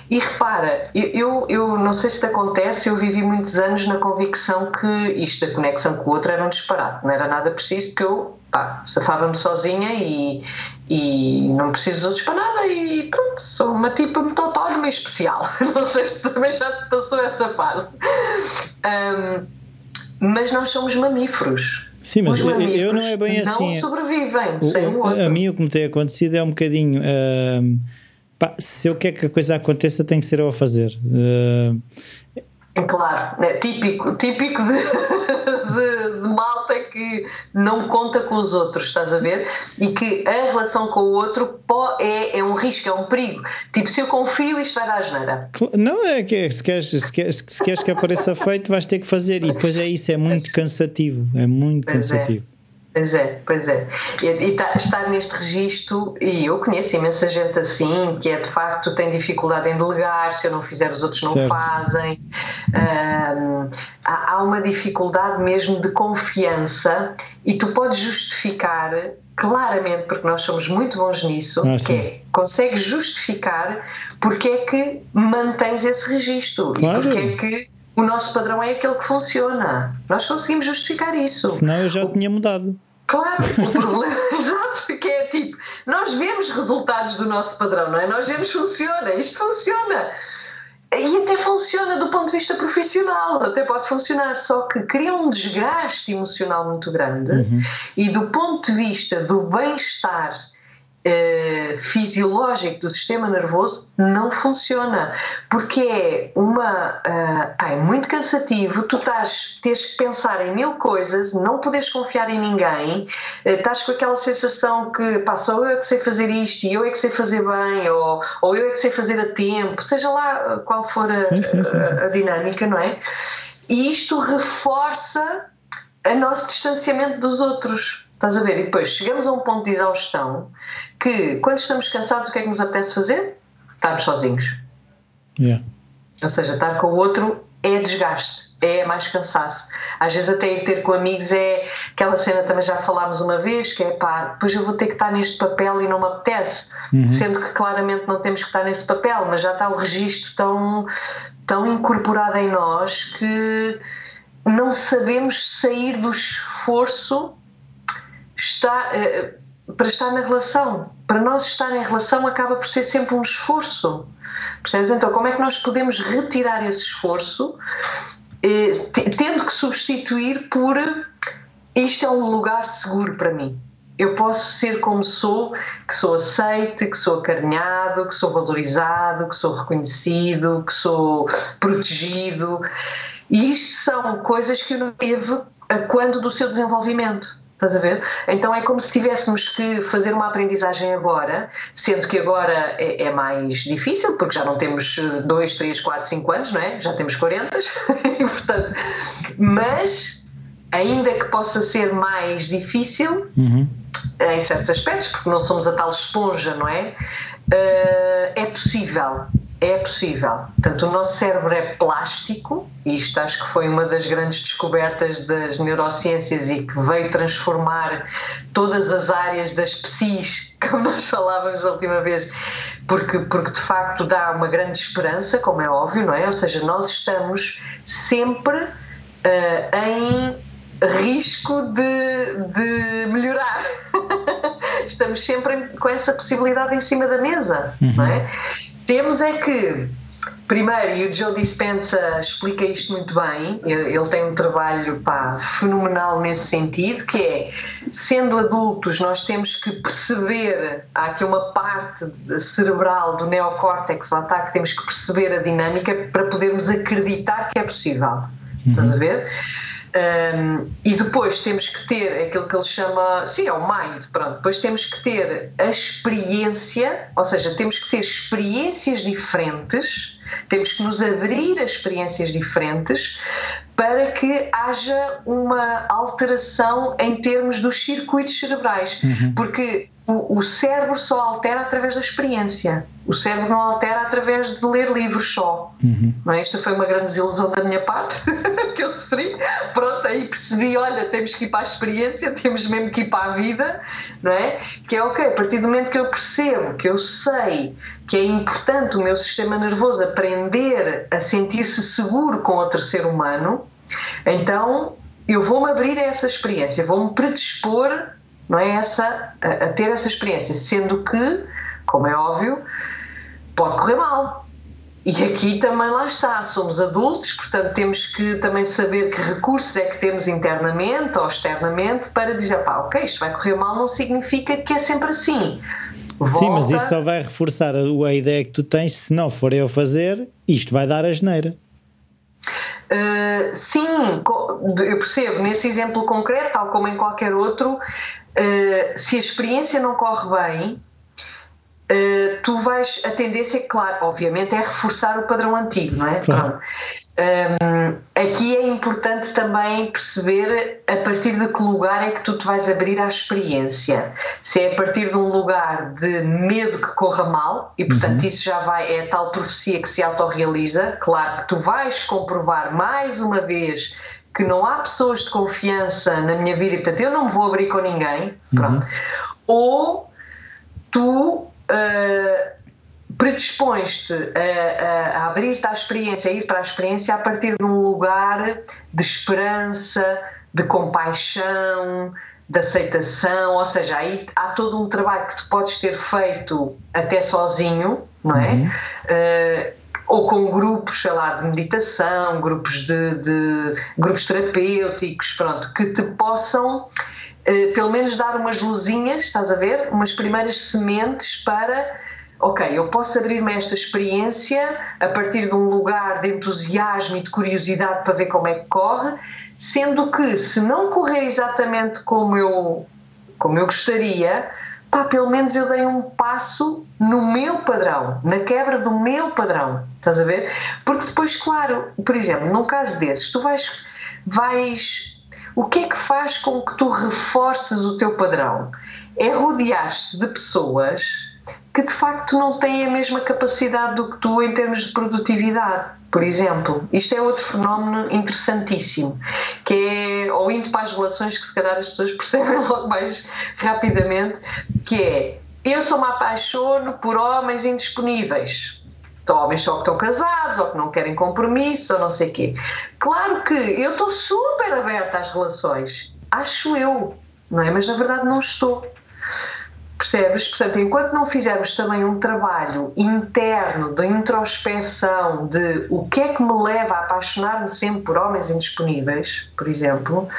E repara, eu, eu não sei se te acontece, eu vivi muitos anos na convicção que isto da conexão com o outro era um disparate, não era nada preciso, porque eu pá, safava-me sozinha e, e não preciso dos outros para nada e pronto, sou uma tipa muito autónoma e especial. (laughs) Não sei se também já te passou essa fase. Um, mas nós somos mamíferos. Sim, mas eu, eu, não é bem não assim. Não sobrevivem o, sem o outro. A mim o que me tem acontecido é um bocadinho. Uh, pá, se eu quero que a coisa aconteça, tem que ser eu a fazer. Uh, Claro, é típico, típico de, de, de, malta que não conta com os outros, estás a ver? E que a relação com o outro é, é um risco, é um perigo. Tipo, se eu confio, isto vai dar asneira. Não, é que se queres, se queres, se queres que apareça feito, vais ter que fazer. E depois é isso, é muito cansativo. É muito pois é. cansativo. É. Pois é, pois é. E, e tá, estar neste registro, e eu conheço imensa gente assim, que é de facto tem dificuldade em delegar, se eu não fizer os outros não certo. fazem. Um, há, há uma dificuldade mesmo de confiança e tu podes justificar claramente, porque nós somos muito bons nisso, ah, que é, consegues justificar porque é que mantens esse registro claro. e porque é que o nosso padrão é aquele que funciona. Nós conseguimos justificar isso. Senão eu já o... tinha mudado. Claro, o (laughs) problema, (laughs) exato, que é tipo, nós vemos resultados do nosso padrão, não é? Nós vemos funciona, isto funciona. E até funciona do ponto de vista profissional, até pode funcionar, só que cria um desgaste emocional muito grande uhum. e do ponto de vista do bem-estar eh, fisiológico do sistema nervoso não funciona porque é uma uh, é muito cansativo tu estás tens que pensar em mil coisas não podes confiar em ninguém uh, estás com aquela sensação que pá, só eu é que sei fazer isto e eu é que sei fazer bem ou, ou eu é que sei fazer a tempo seja lá qual for a, sim, sim, sim, a, a dinâmica não é e isto reforça o nosso distanciamento dos outros Estás a ver? E depois chegamos a um ponto de exaustão que, quando estamos cansados, o que é que nos apetece fazer? Estarmos sozinhos. Yeah. Ou seja, estar com o outro é desgaste, é mais cansaço. Às vezes, até ir ter com amigos é aquela cena também já falámos uma vez, que é pá, depois eu vou ter que estar neste papel e não me apetece. Uhum. Sendo que claramente não temos que estar nesse papel, mas já está o registro tão, tão incorporado em nós que não sabemos sair do esforço está, eh, para estar na relação. Para nós estar em relação acaba por ser sempre um esforço. Percebes? Então, como é que nós podemos retirar esse esforço, eh, tendo que substituir por isto é um lugar seguro para mim. Eu posso ser como sou, que sou aceite, que sou acarinhado, que sou valorizado, que sou reconhecido, que sou protegido. E isto são coisas que eu não teve quando do seu desenvolvimento. Estás a ver? Então é como se tivéssemos que fazer uma aprendizagem agora, sendo que agora é, é mais difícil, porque já não temos 2, 3, 4, 5 anos, não é? Já temos 40, (laughs) portanto, mas ainda que possa ser mais difícil, uhum. em certos aspectos, porque não somos a tal esponja, não é? Uh, é possível. É possível. Portanto, o nosso cérebro é plástico, e isto acho que foi uma das grandes descobertas das neurociências e que veio transformar todas as áreas das psis, (laughs) como nós falávamos a última vez, porque, porque de facto dá uma grande esperança, como é óbvio, não é? Ou seja, nós estamos sempre uh, em risco de, de melhorar. (laughs) estamos sempre com essa possibilidade em cima da mesa, uhum. não é? Temos é que, primeiro, e o Joe Dispenza explica isto muito bem, ele tem um trabalho pá, fenomenal nesse sentido, que é, sendo adultos, nós temos que perceber, há aqui uma parte cerebral do neocórtex lá está, que temos que perceber a dinâmica para podermos acreditar que é possível. Uhum. Estás a ver? Um, e depois temos que ter aquilo que ele chama, sim, é o mind, pronto. Depois temos que ter a experiência, ou seja, temos que ter experiências diferentes, temos que nos abrir a experiências diferentes para que haja uma alteração em termos dos circuitos cerebrais. Uhum. Porque o, o, cérebro só altera através da experiência. O cérebro não altera através de ler livros só. Uhum. Não é? Esta foi uma grande desilusão da minha parte, (laughs) que eu sofri. Pronto, aí percebi, olha, temos que ir para a experiência, temos mesmo que ir para a vida, não é? Que é ok, a partir do momento que eu percebo, que eu sei que é importante o meu sistema nervoso aprender a sentir-se seguro com outro ser humano, então eu vou-me abrir a essa experiência, vou-me predispor não é essa, a, a ter essa experiência, sendo que, como é óbvio, pode correr mal. E aqui também lá está, somos adultos, portanto temos que também saber que recursos é que temos internamente ou externamente para dizer, pá, ok, isto vai correr mal não significa que é sempre assim. Volta. Sim, mas isso só vai reforçar a, a ideia que tu tens, se não for eu fazer, isto vai dar a geneira. Uh, sim, eu percebo. Nesse exemplo concreto, tal como em qualquer outro, eh, se a experiência não corre bem, uh, tu vais. A tendência, claro, obviamente, é reforçar o padrão antigo, não é? Claro. Um, aqui é importante também perceber a partir de que lugar é que tu te vais abrir à experiência. Se é a partir de um lugar de medo que corra mal, e portanto uhum. isso já vai, é a tal profecia que se autorrealiza, claro que tu vais comprovar mais uma vez que não há pessoas de confiança na minha vida e portanto eu não me vou abrir com ninguém, uhum. ou tu uh, predispões-te a, a, abrir-te à experiência, a ir para a experiência a partir de um lugar de esperança, de compaixão, de aceitação, ou seja, aí há todo um trabalho que tu podes ter feito até sozinho, não é? Uhum. Uh, ou com grupos, sei lá, de meditação, grupos de, de grupos terapêuticos, pronto, que te possam eh, pelo menos dar umas luzinhas, estás a ver? Umas primeiras sementes para ok, eu posso abrir-me a esta experiência a partir de um lugar de entusiasmo e de curiosidade para ver como é que corre, sendo que se não correr exatamente como eu, como eu gostaria, pá, pelo menos eu dei um passo no meu padrão, na quebra do meu padrão, estás a ver? Porque depois, claro, por exemplo, num caso desses, tu vais, vais o que é que faz com que tu reforces o teu padrão? É rodear-te de pessoas que de facto não têm a mesma capacidade do que tu em termos de produtividade. Por exemplo, isto é outro fenómeno interessantíssimo, que é, ou indo para as relações que se calhar as pessoas (laughs) percebem logo mais rapidamente, que é eu só me apaixono por homens indisponíveis. Então, homens só que estão casados, ou que não querem compromisso, ou não sei o quê. Claro que eu estou super aberta às relações. Acho eu, não é? Mas na verdade não estou. Percebes? Portanto, enquanto não fizermos também um trabalho interno de introspeção de o que é que me leva a apaixonar-me sempre por homens indisponíveis, por exemplo,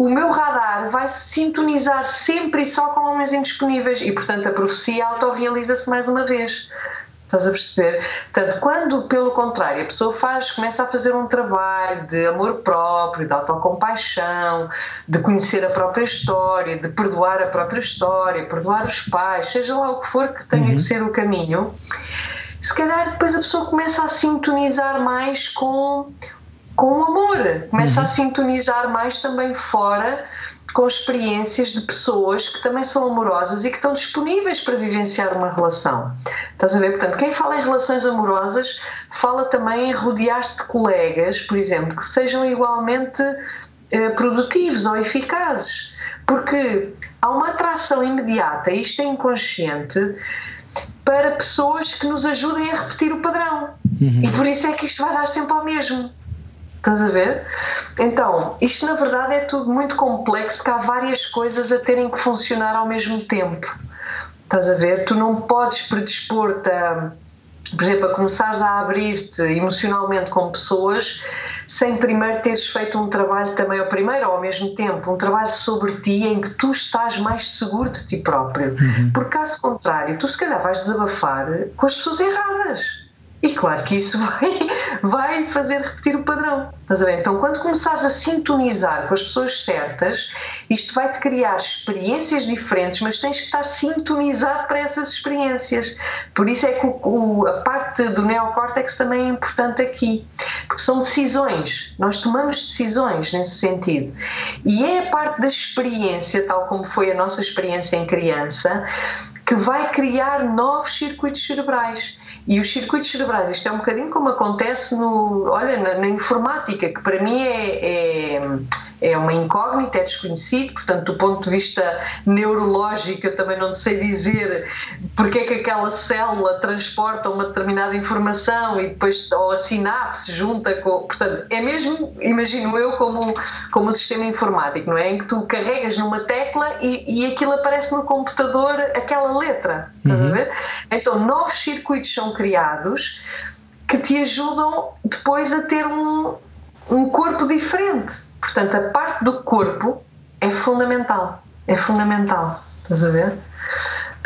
o meu radar vai se sintonizar sempre e só com homens indisponíveis e, portanto, a profecia autorrealiza-se mais uma vez. Estás a perceber? Portanto, quando, pelo contrário, a pessoa faz, começa a fazer um trabalho de amor próprio, de autocompaixão, de conhecer a própria história, de perdoar a própria história, perdoar os pais, seja lá o que for que tenha uhum. que ser o caminho, se calhar depois a pessoa começa a sintonizar mais com, com o amor, começa uhum. a sintonizar mais também fora com experiências de pessoas que também são amorosas e que estão disponíveis para vivenciar uma relação. Estás a ver? Portanto, quem fala em relações amorosas fala também em rodear-se de colegas, por exemplo, que sejam igualmente eh, produtivos ou eficazes. Porque há uma atração imediata, isto é inconsciente, para pessoas que nos ajudem a repetir o padrão. Uhum. E por isso é que isto vai dar sempre ao mesmo. Estás a ver? Então, isto na verdade é tudo muito complexo porque há várias coisas a terem que funcionar ao mesmo tempo. Estás a ver? Tu não podes predispor-te a, por exemplo, a começares a abrir-te emocionalmente com pessoas sem primeiro teres feito um trabalho também, ou primeiro ou ao mesmo tempo, um trabalho sobre ti em que tu estás mais seguro de ti próprio. Uhum. Porque caso contrário, tu se calhar vais desabafar com as pessoas erradas e claro que isso (laughs) vai, vai fazer repetir o padrão. A ver? Então, quando começares a sintonizar com as pessoas certas, isto vai-te criar experiências diferentes, mas tens que estar sintonizado para essas experiências. Por isso é que o, o, a parte do neocórtex também é importante aqui, porque são decisões. Nós tomamos decisões nesse sentido. E é a parte da experiência, tal como foi a nossa experiência em criança, que vai criar novos circuitos cerebrais. E os circuitos cerebrais, isto é um bocadinho como acontece no, olha, na, na informática, que para mim é, é, é, uma incógnita, é desconhecido, portanto, do ponto de vista neurológico, eu também não sei dizer porque é que aquela célula transporta uma determinada informação e depois, ou a sinapse junta com. Portanto, é mesmo, imagino eu, como, como um sistema informático, não é? Em que tu carregas numa tecla e, e aquilo aparece no computador, aquela letra, estás uhum. a ver? Então, novos circuitos são criados que te ajudam depois a ter um, um corpo diferente. Portanto, a parte do corpo é fundamental. É fundamental. Estás a ver?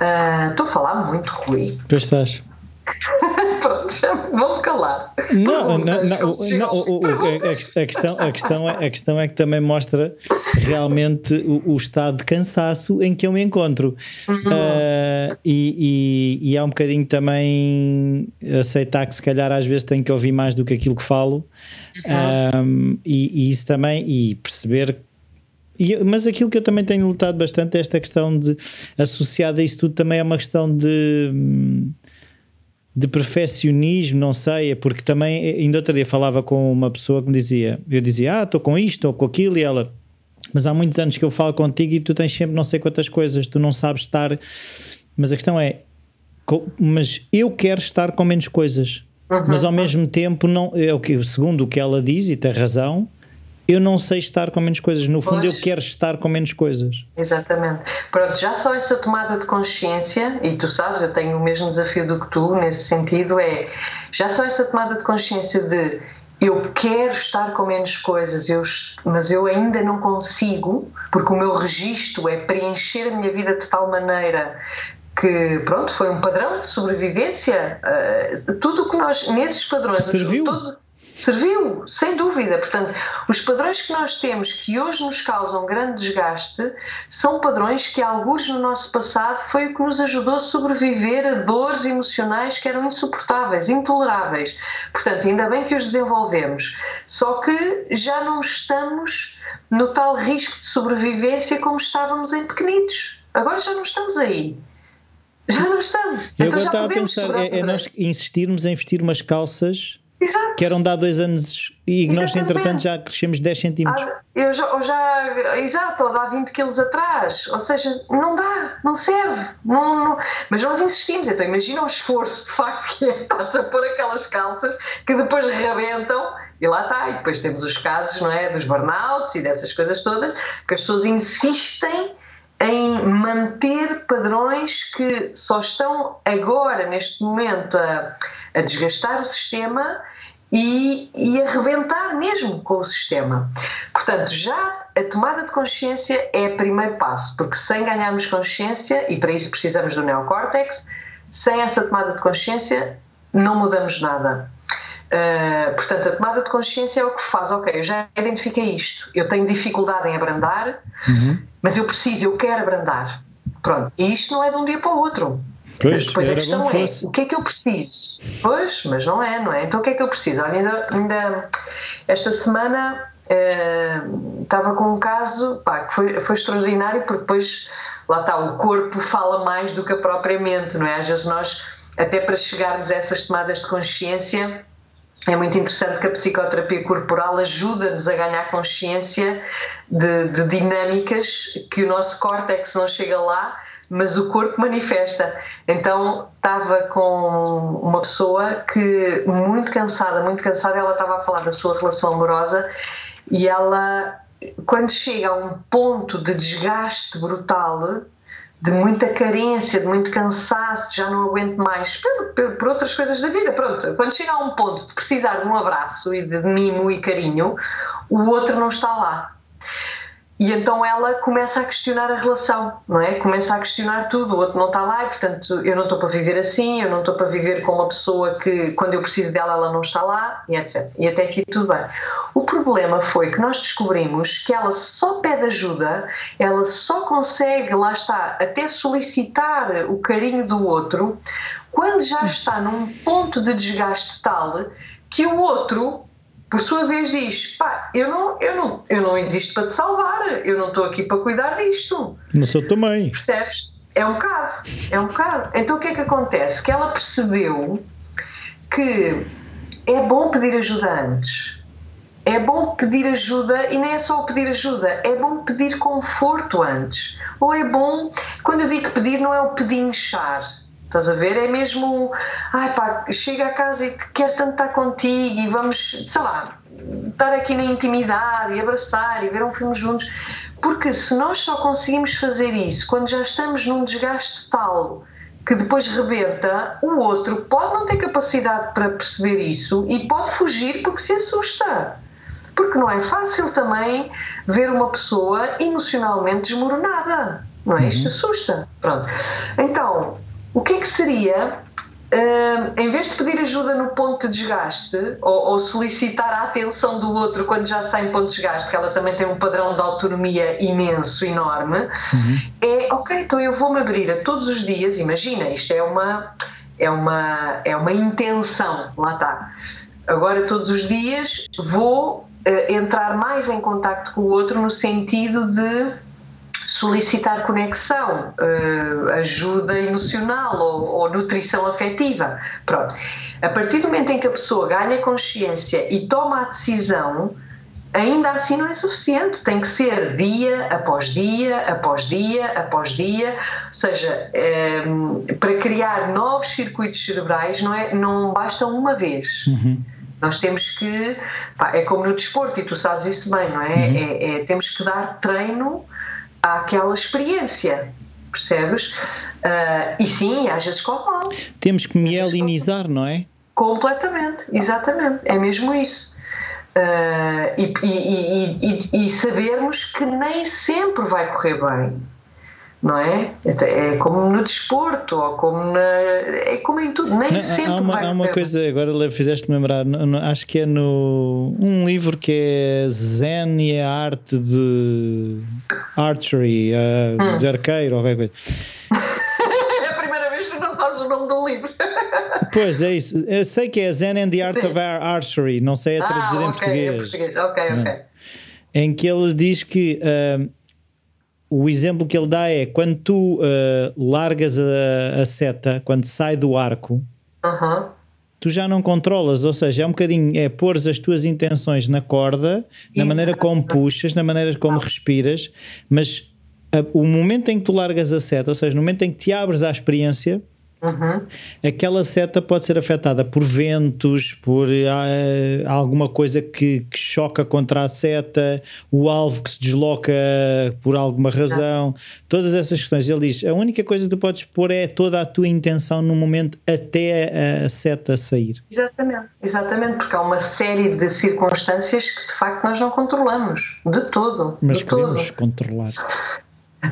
Uh, estou a falar muito, Rui. Pois estás. (laughs) Pronto, já vou calar. Não, não, não, a, questão, a, questão é, a questão é que também mostra realmente o, o estado de cansaço em que eu me encontro. Uhum. Uh, e, e, e, é um bocadinho também aceitar que se calhar às vezes tenho que ouvir mais do que aquilo que falo. Uhum. e, e isso também, e perceber e, mas aquilo que eu também tenho lutado bastante é esta questão de associada a isso tudo também é uma questão de de perfeccionismo, não sei, é porque também, ainda outro dia falava com uma pessoa que me dizia, eu dizia, ah, estou com isto, estou com aquilo, e ela, mas há muitos anos que eu falo contigo e tu tens sempre não sei quantas coisas, tu não sabes estar, mas a questão é, mas eu quero estar com menos coisas, uhum. mas ao mesmo tempo, não, é o que, segundo o que ela diz, e tem razão, eu não sei estar com menos coisas. No fundo, pois. eu quero estar com menos coisas. Exatamente. Pronto, já só essa tomada de consciência, e tu sabes, eu tenho o mesmo desafio do que tu nesse sentido, é já só essa tomada de consciência de eu quero estar com menos coisas, eu, mas eu ainda não consigo, porque o meu registro é preencher a minha vida de tal maneira que, pronto, foi um padrão de sobrevivência. Uh, tudo o que nós, nesses padrões. Serviu? Todo, Serviu, sem dúvida. Portanto, os padrões que nós temos que hoje nos causam grande desgaste são padrões que, alguns no nosso passado, foi o que nos ajudou a sobreviver a dores emocionais que eram insuportáveis, intoleráveis. Portanto, ainda bem que os desenvolvemos. Só que já não estamos no tal risco de sobrevivência como estávamos em pequenitos. Agora já não estamos aí. Já não estamos. Eu então agora estava a pensar, é, é nós insistirmos em vestir umas calças Exato. Que eram de há dois anos e Exatamente. nós, entretanto, já crescemos 10 centímetros. Ah, eu já, ou já, exato, ou de há 20 quilos atrás. Ou seja, não dá, não serve. Não, não, mas nós insistimos. Então, imagina o esforço, de facto, que é passa por aquelas calças que depois rebentam e lá está. E depois temos os casos, não é? Dos burnouts e dessas coisas todas, que as pessoas insistem em manter padrões que só estão agora, neste momento, a, a desgastar o sistema e, e arrebentar mesmo com o sistema. Portanto, já a tomada de consciência é o primeiro passo, porque sem ganharmos consciência, e para isso precisamos do neocórtex, sem essa tomada de consciência não mudamos nada. Uh, portanto, a tomada de consciência é o que faz, ok, eu já identifiquei isto, eu tenho dificuldade em abrandar, uhum. Mas eu preciso, eu quero abrandar. Pronto, e isto não é de um dia para o outro. Pois, depois a questão é, o que é que eu preciso? Pois, mas não é, não é? Então o que é que eu preciso? Olha, ainda, ainda esta semana estava com um caso pá, que foi, foi extraordinário porque depois lá está, o corpo fala mais do que a própria mente, não é? Às vezes nós, até para chegarmos a essas tomadas de consciência, é muito interessante que a psicoterapia corporal ajuda-nos a ganhar consciência de, de, dinâmicas que o nosso córtex não chega lá, mas o corpo manifesta. Então estava com uma pessoa que muito cansada, muito cansada, ela estava a falar da sua relação amorosa e ela quando chega a um ponto de desgaste brutal, de muita carência, de muito cansaço, já não aguento mais, por, por, por, outras coisas da vida, pronto, quando chega a um ponto de precisar de um abraço e de mimo e carinho, o outro não está lá. E então ela começa a questionar a relação, não é? Começa a questionar tudo, o outro não está lá e, portanto, eu não estou para viver assim, eu não estou para viver com uma pessoa que, quando eu preciso dela, ela não está lá, e etc. E até aqui tudo bem. O problema foi que nós descobrimos que ela só pede ajuda, ela só consegue, lá está, até solicitar o carinho do outro, quando já está num ponto de desgaste tal que o outro por sua vez diz: pá, eu não, eu não, eu não existo para te salvar, eu não estou aqui para cuidar disto. Não sou também. Percebes? É um bocado, é um bocado. Então o que é que acontece? Que ela percebeu que é bom pedir ajuda antes. É bom pedir ajuda e não é só pedir ajuda, é bom pedir conforto antes. Ou é bom, quando eu digo pedir, não é o pedinchar Estás a ver? É mesmo, ai pá, chega a casa e quer tanto estar contigo e vamos, sei lá, estar aqui na intimidade e abraçar e ver um filme juntos. Porque se nós só conseguimos fazer isso quando já estamos num desgaste tal que depois rebenta, o outro pode não ter capacidade para perceber isso e pode fugir porque se assusta. Porque não é fácil também ver uma pessoa emocionalmente desmoronada. Não é? Uhum. Isto assusta. Pronto. Então, o que é que seria, uh, em vez de pedir ajuda no ponto de desgaste ou, ou, solicitar a atenção do outro quando já está em ponto de desgaste, porque ela também tem um padrão de autonomia imenso, enorme, uhum. é ok, então eu vou-me abrir a todos os dias, imagina, isto é uma, é uma, é uma intenção, lá está. Agora, todos os dias, vou entrar mais em contato com o outro no sentido de solicitar conexão, uh, ajuda emocional ou, ou, nutrição afetiva. Pronto. A partir do momento em que a pessoa ganha consciência e toma a decisão, ainda assim não é suficiente. Tem que ser dia após dia, após dia, após dia. Ou seja, ehm, para criar novos circuitos cerebrais não, é, não basta uma vez. Uhum. Nós temos que. Pá, é como no desporto, e tu sabes isso bem, não é? Uhum. é, é temos que dar treino àquela experiência. Percebes? Uh, e sim, às vezes corre mal. Temos que mielinizar, não é? Completamente, exatamente. É mesmo isso. Uh, e, e, e, e, sabermos que nem sempre vai correr bem não é? É como no desporto, ou como na, é como em tudo, nem não, sempre há uma, há uma coisa, agora fizeste-me lembrar, acho que é no um livro que é Zen e a arte de archery, uh, hum. de arqueiro, ou qualquer coisa. (laughs) é a primeira vez que não sabes o nome do livro. (laughs) Pois é isso, eu sei que é Zen and the Art Sim. of Archery, não sei a traduzir ah, okay, em português. Em português. Ok, ok. Em que ele diz que uh, o exemplo que ele dá é quando tu uh, largas a, a, seta, quando sai do arco, uhum. tu já não controlas, ou seja, é um bocadinho é pôr as tuas intenções na corda, na maneira como puxas, na maneira como respiras, mas a, o momento em que tu largas a seta, ou seja, no momento em que te abres à experiência, Uhum. Aquela seta pode ser afetada por ventos, por uh, alguma coisa que, que, choca contra a seta, o alvo que se desloca por alguma razão, todas essas questões. Ele diz: a única coisa que tu podes pôr é toda a tua intenção no momento até a, a seta sair. Exatamente, exatamente, porque há uma série de circunstâncias que de facto nós não controlamos, de todo. Mas de queremos todo. controlar.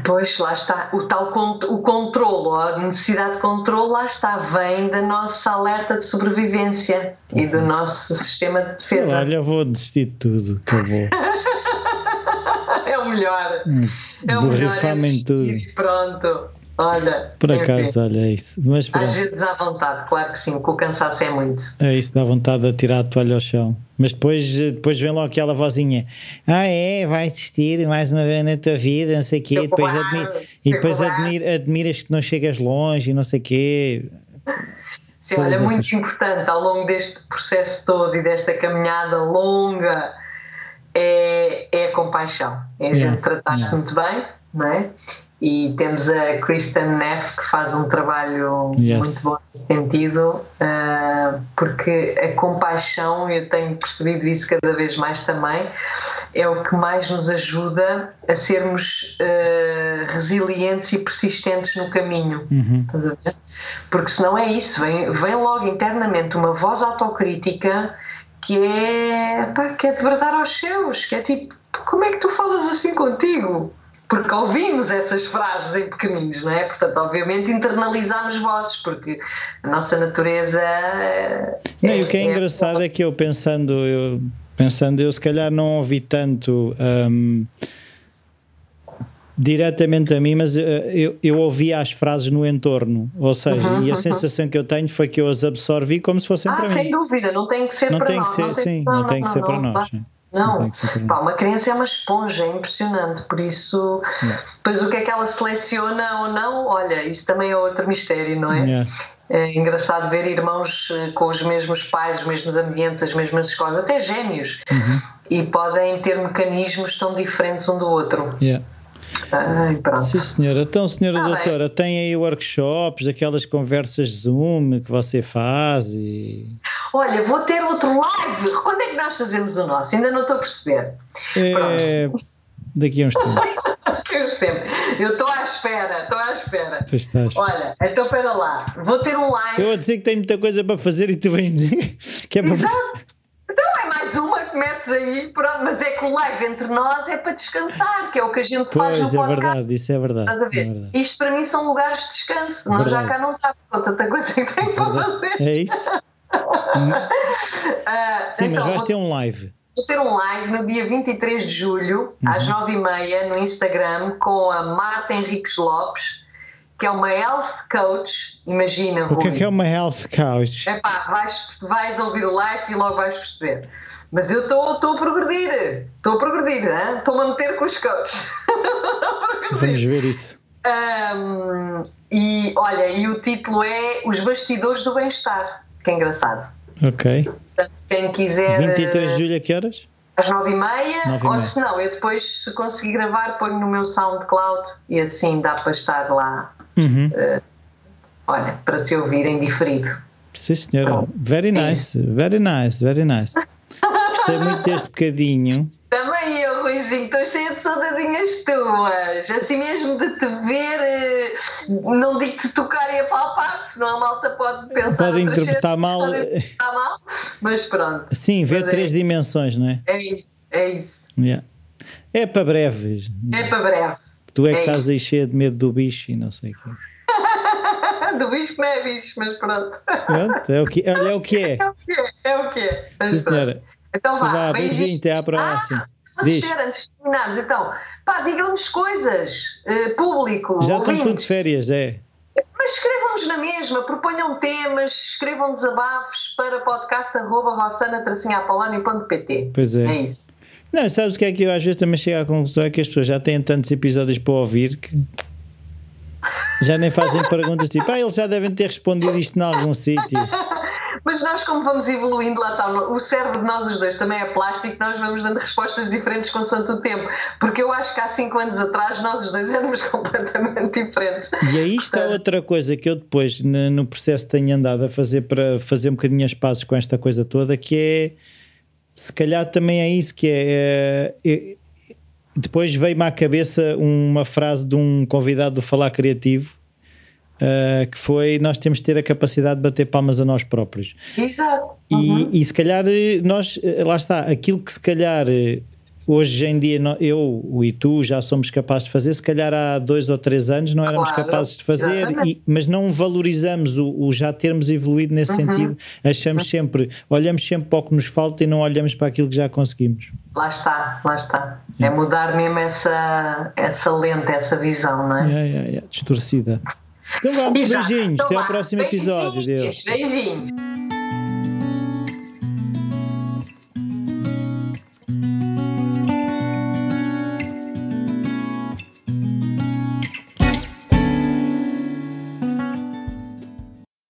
Pois, lá está. O tal o controlo, a necessidade de controle, lá está, vem da nossa alerta de sobrevivência uhum. e do nosso sistema de defesa. Olha, vou desistir de tudo, acabou. (laughs) é o melhor. Hum, é o melhor. É em tudo. Pronto. Olha, Por acaso, olha, é isso. Mas Às vezes dá vontade, claro que sim, que o cansaço é muito. É isso, dá vontade de tirar a toalha ao chão. Mas depois, depois vem logo aquela vozinha: Ah, é, vai assistir mais uma vez na tua vida, não sei o quê. Fico Depois lá, admi e depois admir, admiras que não chegas longe e não sei o quê. Sim, olha, muito essas- importante ao longo deste processo todo e desta caminhada longa é, é a compaixão. É a Yeah, gente tratar-se yeah. muito bem, não é? E temos a Kristen Neff que faz um trabalho Yes. muito bom nesse sentido, ah, porque a compaixão, eu tenho percebido isso cada vez mais também, é o que mais nos ajuda a sermos ah, resilientes e persistentes no caminho. Uhum. Estás a ver? Porque senão é isso, vem, vem logo internamente uma voz autocrítica que é, pá, que é de verdade aos céus, que é tipo, como é que tu falas assim contigo? Porque ouvimos essas frases em pequeninos, não é? Portanto, obviamente internalizamos vozes, porque a nossa natureza. é- Não, e o que é engraçado é que eu pensando, eu pensando, eu se calhar não ouvi tanto hum, diretamente a mim, mas eh, eu, eu ouvi as frases no entorno, ou seja, Uhum, e a uhum. sensação que eu tenho foi que eu as absorvi como se fossem Ah, para sem mim. dúvida, não tem que ser Não para tem que nós. ser, não tem, sim, não tem que ser para nós. Não Pá, uma criança é uma esponja, é impressionante, por isso, Yeah. depois o que é que ela seleciona ou não, olha, isso também é outro mistério, não é? Yeah. É engraçado ver irmãos eh, com os mesmos pais, os mesmos ambientes, as mesmas escolas, até gêmeos, Uhum. e podem ter mecanismos tão diferentes um do outro. Yeah. Ai, pronto. Sim, senhora. Então, senhora bem. doutora, tem aí workshops, aquelas conversas Zoom que você faz e. Olha, vou ter outro live. Quando é que nós fazemos o nosso? Ainda não estou a perceber. É, (laughs) daqui a uns tempos. Eu estou à espera, estou à espera. Tu estás. Olha, então espera lá. Vou ter um live. Eu vou dizer que tenho muita coisa para fazer e tu vens dizer que é para fazer. Exato. Então é mais uma que metes aí, pronto, mas é que o live entre nós é para descansar, que é o que a gente faz Pois, no é podcast. verdade, isso é verdade. Estás a É ver? verdade. Isto para mim são lugares de descanso. Nós já cá não está, tanta coisa que tenho para Verdade. fazer. É isso? (laughs) Ah, Sim, mas então, vais vou- ter um live. Vou ter um live no dia 23 de julho, Uhum. às 9h30, no Instagram, com a Marta Henriques Lopes, que é uma health coach. Imagina, O que é que é uma health coach? Epá, vais, vais ouvir o live e logo vais perceber. Mas eu estou a progredir, estou a progredir, estou-me a meter com os coaches. (laughs) Vamos ver isso. Ahm, e olha, e o título é Os Bastidores do Bem-Estar, que é engraçado. Ok. Portanto, quem quiser. 23 de julho a que horas? Às nove e meia, Nove e ou meia. se não, eu depois, se conseguir gravar, ponho no meu SoundCloud e assim dá para estar lá, Uhum. olha, para se ouvirem diferido. Sim, senhora. Very nice, very nice, very nice. Gostei muito deste bocadinho. Também eu, Ruizinho, estou cheia de saudadinhas tuas. Assim mesmo de te ver, eh, não digo te tocar e apalpar, senão a malta pode pensar. Pode interpretar mal. Pode interpretar mal, mas pronto. Sim, vê Mas é- três dimensões, não é? É isso, é isso. Yeah. É para breves. É para breve. Tu é que é estás aí cheio de medo do bicho e não sei o quê. (laughs) Do bicho que não é bicho, mas pronto. Pronto, é o que, olha, é o que é. É o que é, é o que é. Sim, senhora. Então vá, vá, beijinho, até à próxima. Ah, mas Diz. espera, antes de terminarmos, então, pá, digam-nos coisas, eh, público, Já estão ouvintes, tudo de férias, é? mas escrevam-nos na mesma, proponham temas, escrevam desabafos para podcast.rossana-apolónio.pt Pois é. É isso. Não, sabes o que é que eu às vezes também chego à conclusão? É que as pessoas já têm tantos episódios para ouvir que já nem fazem perguntas tipo, ah, eles já devem ter respondido isto em algum sítio. (laughs) Mas nós, como vamos evoluindo, lá está, o cérebro de nós os dois também é plástico, nós vamos dando respostas diferentes consoante o tempo. Porque eu acho que há 5 anos atrás nós os dois (laughs) éramos completamente diferentes. E aí está outra coisa que eu depois no, no processo tenho andado a fazer para fazer um bocadinho as pazes com esta coisa toda, que é se calhar também é isso que é, é, é depois veio-me à cabeça uma frase de um convidado do Falar Criativo uh, que foi nós temos de ter a capacidade de bater palmas a nós próprios Exato. e, Uhum. e se calhar eh, nós, eh, lá está, aquilo que se calhar hoje em dia eu e tu já somos capazes de fazer, se calhar há dois ou três anos não éramos claro, capazes de fazer, e, mas não valorizamos o, o, já termos evoluído nesse uhum. sentido, achamos sempre, olhamos sempre para o que nos falta e não olhamos para aquilo que já conseguimos. Lá está, lá está. É, é mudar mesmo essa, essa lente, essa visão, não é? É, é, é. Distorcida. Então vamos, beijinhos, então, até ao próximo episódio. Beijinhos. beijinhos.